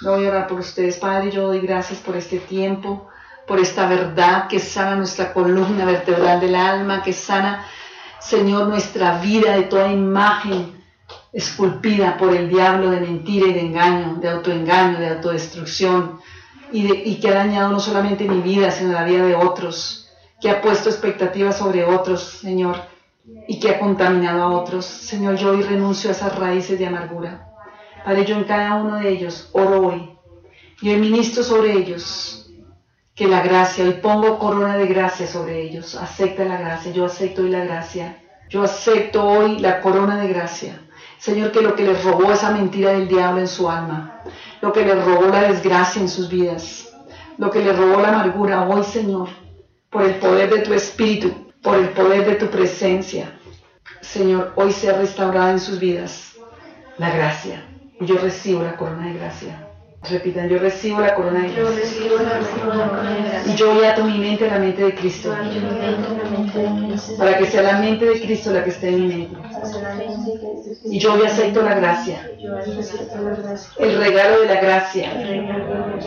voy a orar por ustedes, Padre. Yo doy gracias por este tiempo, por esta verdad que sana nuestra columna vertebral del alma, que sana, Señor, nuestra vida de toda imagen esculpida por el diablo de mentira y de engaño, de autoengaño, de autodestrucción, y, que ha dañado no solamente mi vida, sino la vida de otros, que ha puesto expectativas sobre otros, Señor, y que ha contaminado a otros. Señor, yo hoy renuncio a esas raíces de amargura. Padre, yo en cada uno de ellos oro hoy. Y hoy ministro sobre ellos que la gracia, hoy pongo corona de gracia sobre ellos. Acepta la gracia, yo acepto hoy la gracia. Yo acepto hoy la corona de gracia. Señor, que lo que les robó esa mentira del diablo en su alma, lo que les robó la desgracia en sus vidas, lo que les robó la amargura, hoy, Señor, por el poder de tu Espíritu, por el poder de tu presencia, Señor, hoy sea restaurada en sus vidas la gracia. Y yo recibo la corona de gracia. Repitan, yo recibo la corona de Yo gracia. recibo la corona de gracia. Y yo voy a tu mi mente a la mente de Cristo. Cristo. Para que sea la mente de Cristo la que esté en mi mente. Y yo hoy acepto la gracia, el regalo de la gracia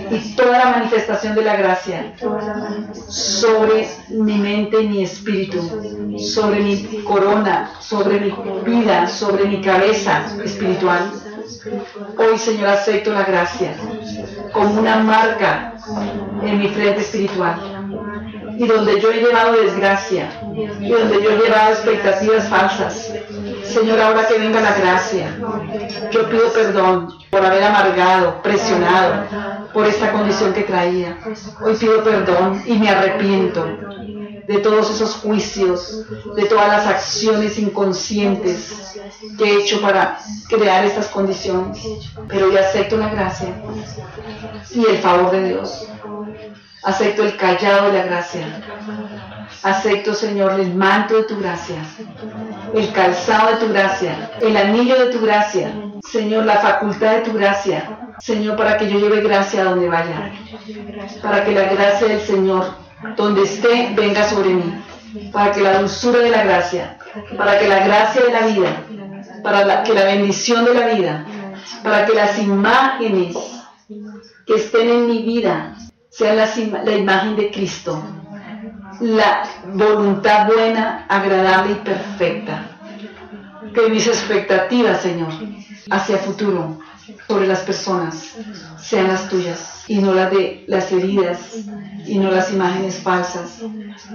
y toda la manifestación de la gracia sobre mi mente y mi espíritu, sobre mi corona, sobre mi vida, sobre mi cabeza espiritual. Hoy, Señor, acepto la gracia como una marca en mi frente espiritual. Y donde yo he llevado desgracia, y donde yo he llevado expectativas falsas. Señor, ahora que venga la gracia, yo pido perdón por haber amargado, presionado por esta condición que traía. Hoy pido perdón y me arrepiento de todos esos juicios, de todas las acciones inconscientes que he hecho para crear estas condiciones. Pero yo acepto la gracia y el favor de Dios. Acepto el callado de la gracia. Acepto, Señor, el manto de tu gracia, el calzado de tu gracia, el anillo de tu gracia. Señor, la facultad de tu gracia. Señor, para que yo lleve gracia a donde vaya. Para que la gracia del Señor, donde esté, venga sobre mí. Para que la dulzura de la gracia, para que la gracia de la vida, para la- que la bendición de la vida, para que las imágenes que estén en mi vida sean las la imagen de Cristo, la voluntad buena, agradable y perfecta. Que mis expectativas, Señor, hacia futuro sobre las personas sean las tuyas y no las de las heridas y no las imágenes falsas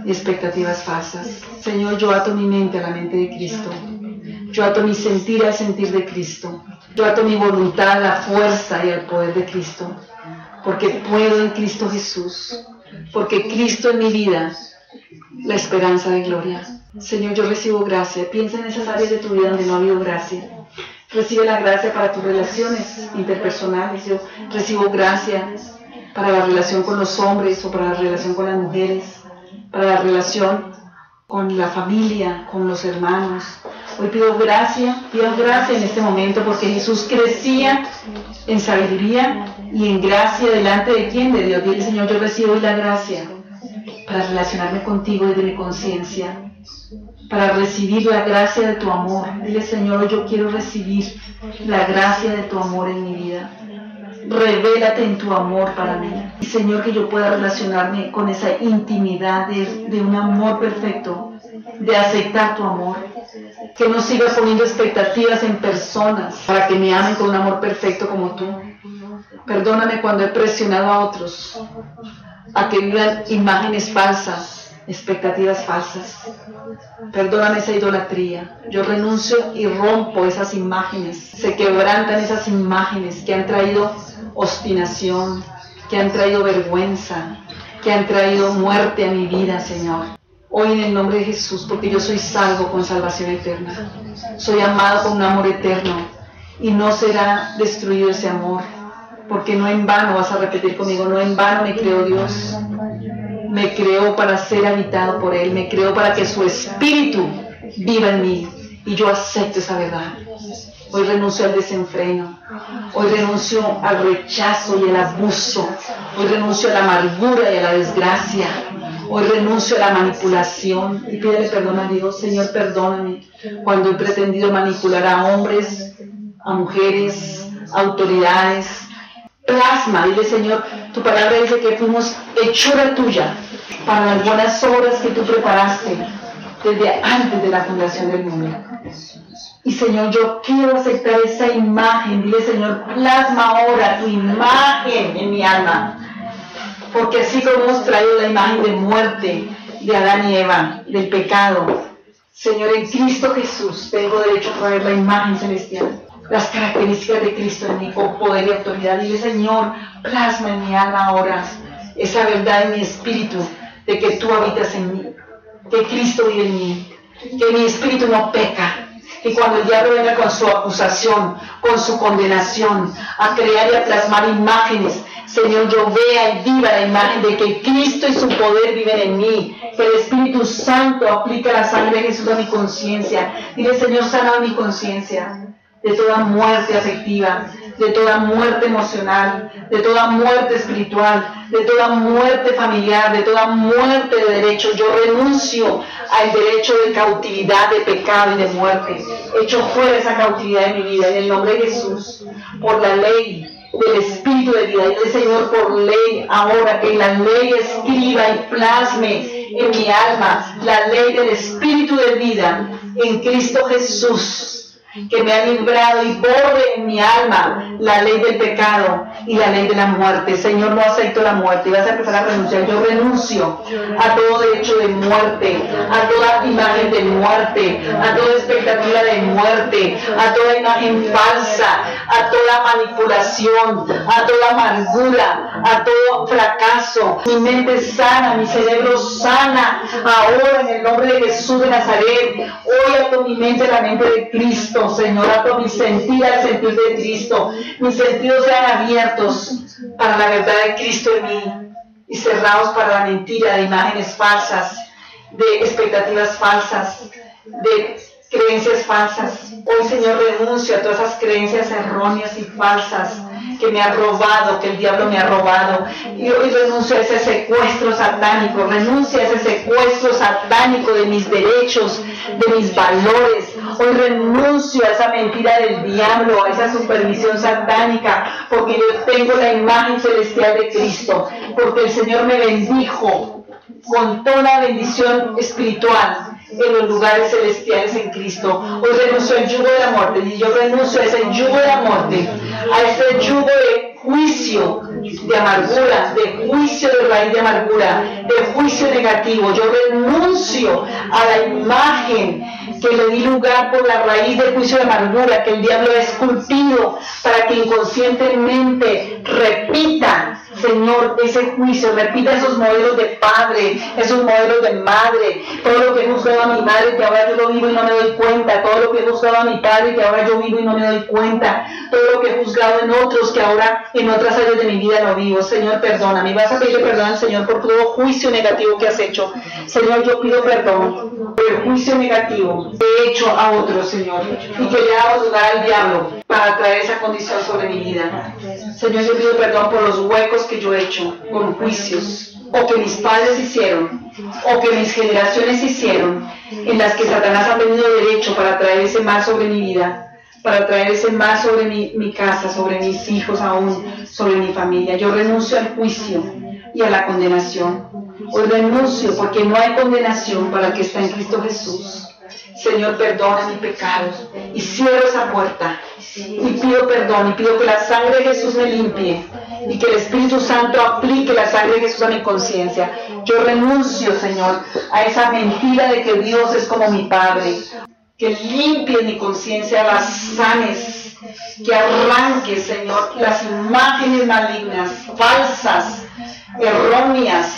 y expectativas falsas. Señor, yo ato mi mente a la mente de Cristo. Yo ato mi sentir al sentir de Cristo. Yo ato mi voluntad a la fuerza y al poder de Cristo. Porque puedo en Cristo Jesús. Porque Cristo en mi vida, la esperanza de gloria. Señor, yo recibo gracia. Piensa en esas áreas de tu vida donde no ha habido gracia. Recibe la gracia para tus relaciones interpersonales. Yo recibo gracia para la relación con los hombres o para la relación con las mujeres, para la relación con la familia, con los hermanos. Hoy pido gracia, pido gracia en este momento porque Jesús crecía en sabiduría y en gracia delante de quién, de Dios. Dile, Señor, yo recibo la gracia para relacionarme contigo desde mi conciencia, para recibir la gracia de tu amor. Dile, Señor, yo quiero recibir la gracia de tu amor en mi vida. Revélate en tu amor para mí. Y Señor, que yo pueda relacionarme con esa intimidad de, un amor perfecto, de aceptar tu amor. Que no siga poniendo expectativas en personas para que me amen con un amor perfecto como tú. Perdóname cuando he presionado a otros a que vivan imágenes falsas, expectativas falsas. Perdóname esa idolatría. Yo renuncio y rompo esas imágenes. Se quebrantan esas imágenes que han traído obstinación, que han traído vergüenza, que han traído muerte a mi vida, Señor. Hoy en el nombre de Jesús, porque yo soy salvo con salvación eterna. Soy amado con un amor eterno y no será destruido ese amor, porque no en vano vas a repetir conmigo, no en vano me creó Dios. Me creó para ser habitado por Él, me creó para que su espíritu viva en mí. Y yo acepto esa verdad. Hoy renuncio al desenfreno, hoy renuncio al rechazo y al abuso, hoy renuncio a la amargura y a la desgracia, hoy renuncio a la manipulación. Y pídele perdón a Dios, Señor, perdóname cuando he pretendido manipular a hombres, a mujeres, a autoridades. Plasma, dile Señor, tu palabra dice que fuimos hechura tuya para las buenas obras que tú preparaste desde antes de la fundación del mundo. Y Señor, yo quiero aceptar esa imagen. Dile, Señor, plasma ahora tu imagen en mi alma. Porque así como hemos traído la imagen de muerte de Adán y Eva, del pecado, Señor, en Cristo Jesús tengo derecho a traer la imagen celestial, las características de Cristo en mí, con poder y autoridad. Dile, Señor, plasma en mi alma ahora esa verdad en mi espíritu de que tú habitas en mí, que Cristo vive en mí, que mi espíritu no peca, y cuando el diablo venga con su acusación, con su condenación, a crear y a plasmar imágenes, Señor, yo vea y viva la imagen de que Cristo y su poder viven en mí, que el Espíritu Santo aplica la sangre de Jesús a mi conciencia. Dile, Señor, sana mi conciencia de toda muerte afectiva, de toda muerte emocional, de toda muerte espiritual, de toda muerte familiar, de toda muerte de derecho. Yo renuncio al derecho de cautividad, de pecado y de muerte. Echo fuera esa cautividad de mi vida en el nombre de Jesús, por la ley del Espíritu de vida. Y el Señor por ley, ahora que la ley escriba y plasme en mi alma la ley del Espíritu de vida en Cristo Jesús que me ha librado y borre en mi alma la ley del pecado y la ley de la muerte. Señor, no acepto la muerte. Vas a empezar a renunciar. Yo renuncio a todo derecho de muerte, a toda imagen de muerte, a toda expectativa de muerte, a toda imagen falsa, a toda manipulación, a toda amargura, a todo fracaso. Mi mente sana, mi cerebro sana. Ahora en el nombre de Jesús de Nazaret, hoy a mi mente la mente de Cristo. Señor, a mi sentir al sentir de Cristo. Mis sentidos sean abiertos para la verdad de Cristo en mí y cerrados para la mentira de imágenes falsas, de expectativas falsas, de creencias falsas. Hoy, Señor, renuncio a todas esas creencias erróneas y falsas que me ha robado, que el diablo me ha robado. Y hoy renuncio a ese secuestro satánico, renuncio a ese secuestro satánico de mis derechos, de mis valores. Hoy renuncio a esa mentira del diablo, a esa supervisión satánica, porque yo tengo la imagen celestial de Cristo, porque el Señor me bendijo con toda bendición espiritual en los lugares celestiales en Cristo. Hoy renuncio al yugo de la muerte y yo renuncio a ese yugo de la muerte, a ese yugo de juicio, de amargura, de juicio de raíz de amargura, de juicio negativo. Yo renuncio a la imagen que le di lugar por la raíz del juicio de amargura que el diablo ha esculpido para que inconscientemente repita Señor, ese juicio, repita esos modelos de padre, esos modelos de madre, todo lo que he buscado a mi madre que ahora yo lo vivo y no me doy cuenta, todo lo que he buscado a mi padre que ahora yo vivo y no me doy cuenta, todo lo que he juzgado en otros que ahora en otras áreas de mi vida no vivo. Señor, perdóname. Vas a pedirle perdón Señor por todo juicio negativo que has hecho. Señor, yo pido perdón por el juicio negativo que he hecho a otros, Señor, y que le he dado lugar al diablo para traer esa condición sobre mi vida. Señor, yo pido perdón por los huecos que yo he hecho con juicios, o que mis padres hicieron, o que mis generaciones hicieron, en las que Satanás ha tenido derecho para traer ese mal sobre mi vida, para traer ese mal sobre mi, mi casa, sobre mis hijos aún, sobre mi familia. Yo renuncio al juicio y a la condenación. Hoy renuncio porque no hay condenación para el que está en Cristo Jesús. Señor, perdona mis pecados y cierro esa puerta y pido perdón y pido que la sangre de Jesús me limpie y que el Espíritu Santo aplique la sangre de Jesús a mi conciencia. Yo renuncio, Señor, a esa mentira de que Dios es como mi Padre. Que limpie mi conciencia, las sanes, que arranque, Señor, las imágenes malignas, falsas, erróneas,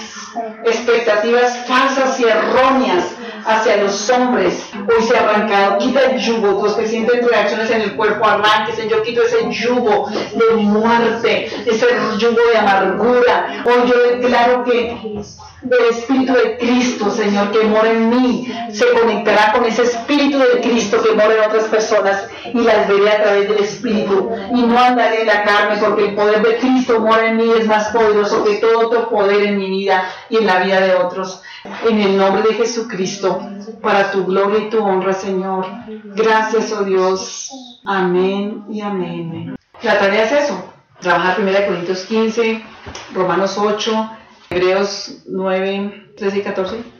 expectativas falsas y erróneas hacia los hombres. Hoy se ha arrancado, quita el yugo, los que sienten reacciones en el cuerpo, arránquese, yo quito ese yugo de muerte, ese yugo de amargura. Hoy yo declaro que del Espíritu de Cristo, Señor, que mora en mí, se conectará con ese Espíritu de Cristo que mora en otras personas y las veré a través del Espíritu. Y no andaré en la carne, porque el poder de Cristo mora en mí es más poderoso que todo otro poder en mi vida y en la vida de otros. En el nombre de Jesucristo, para tu gloria y tu honra, Señor. Gracias, oh Dios. Amén y amén. La tarea es eso, trabajar 1 Corintios 15, Romanos 8, Hebreos 9, 13 y 14.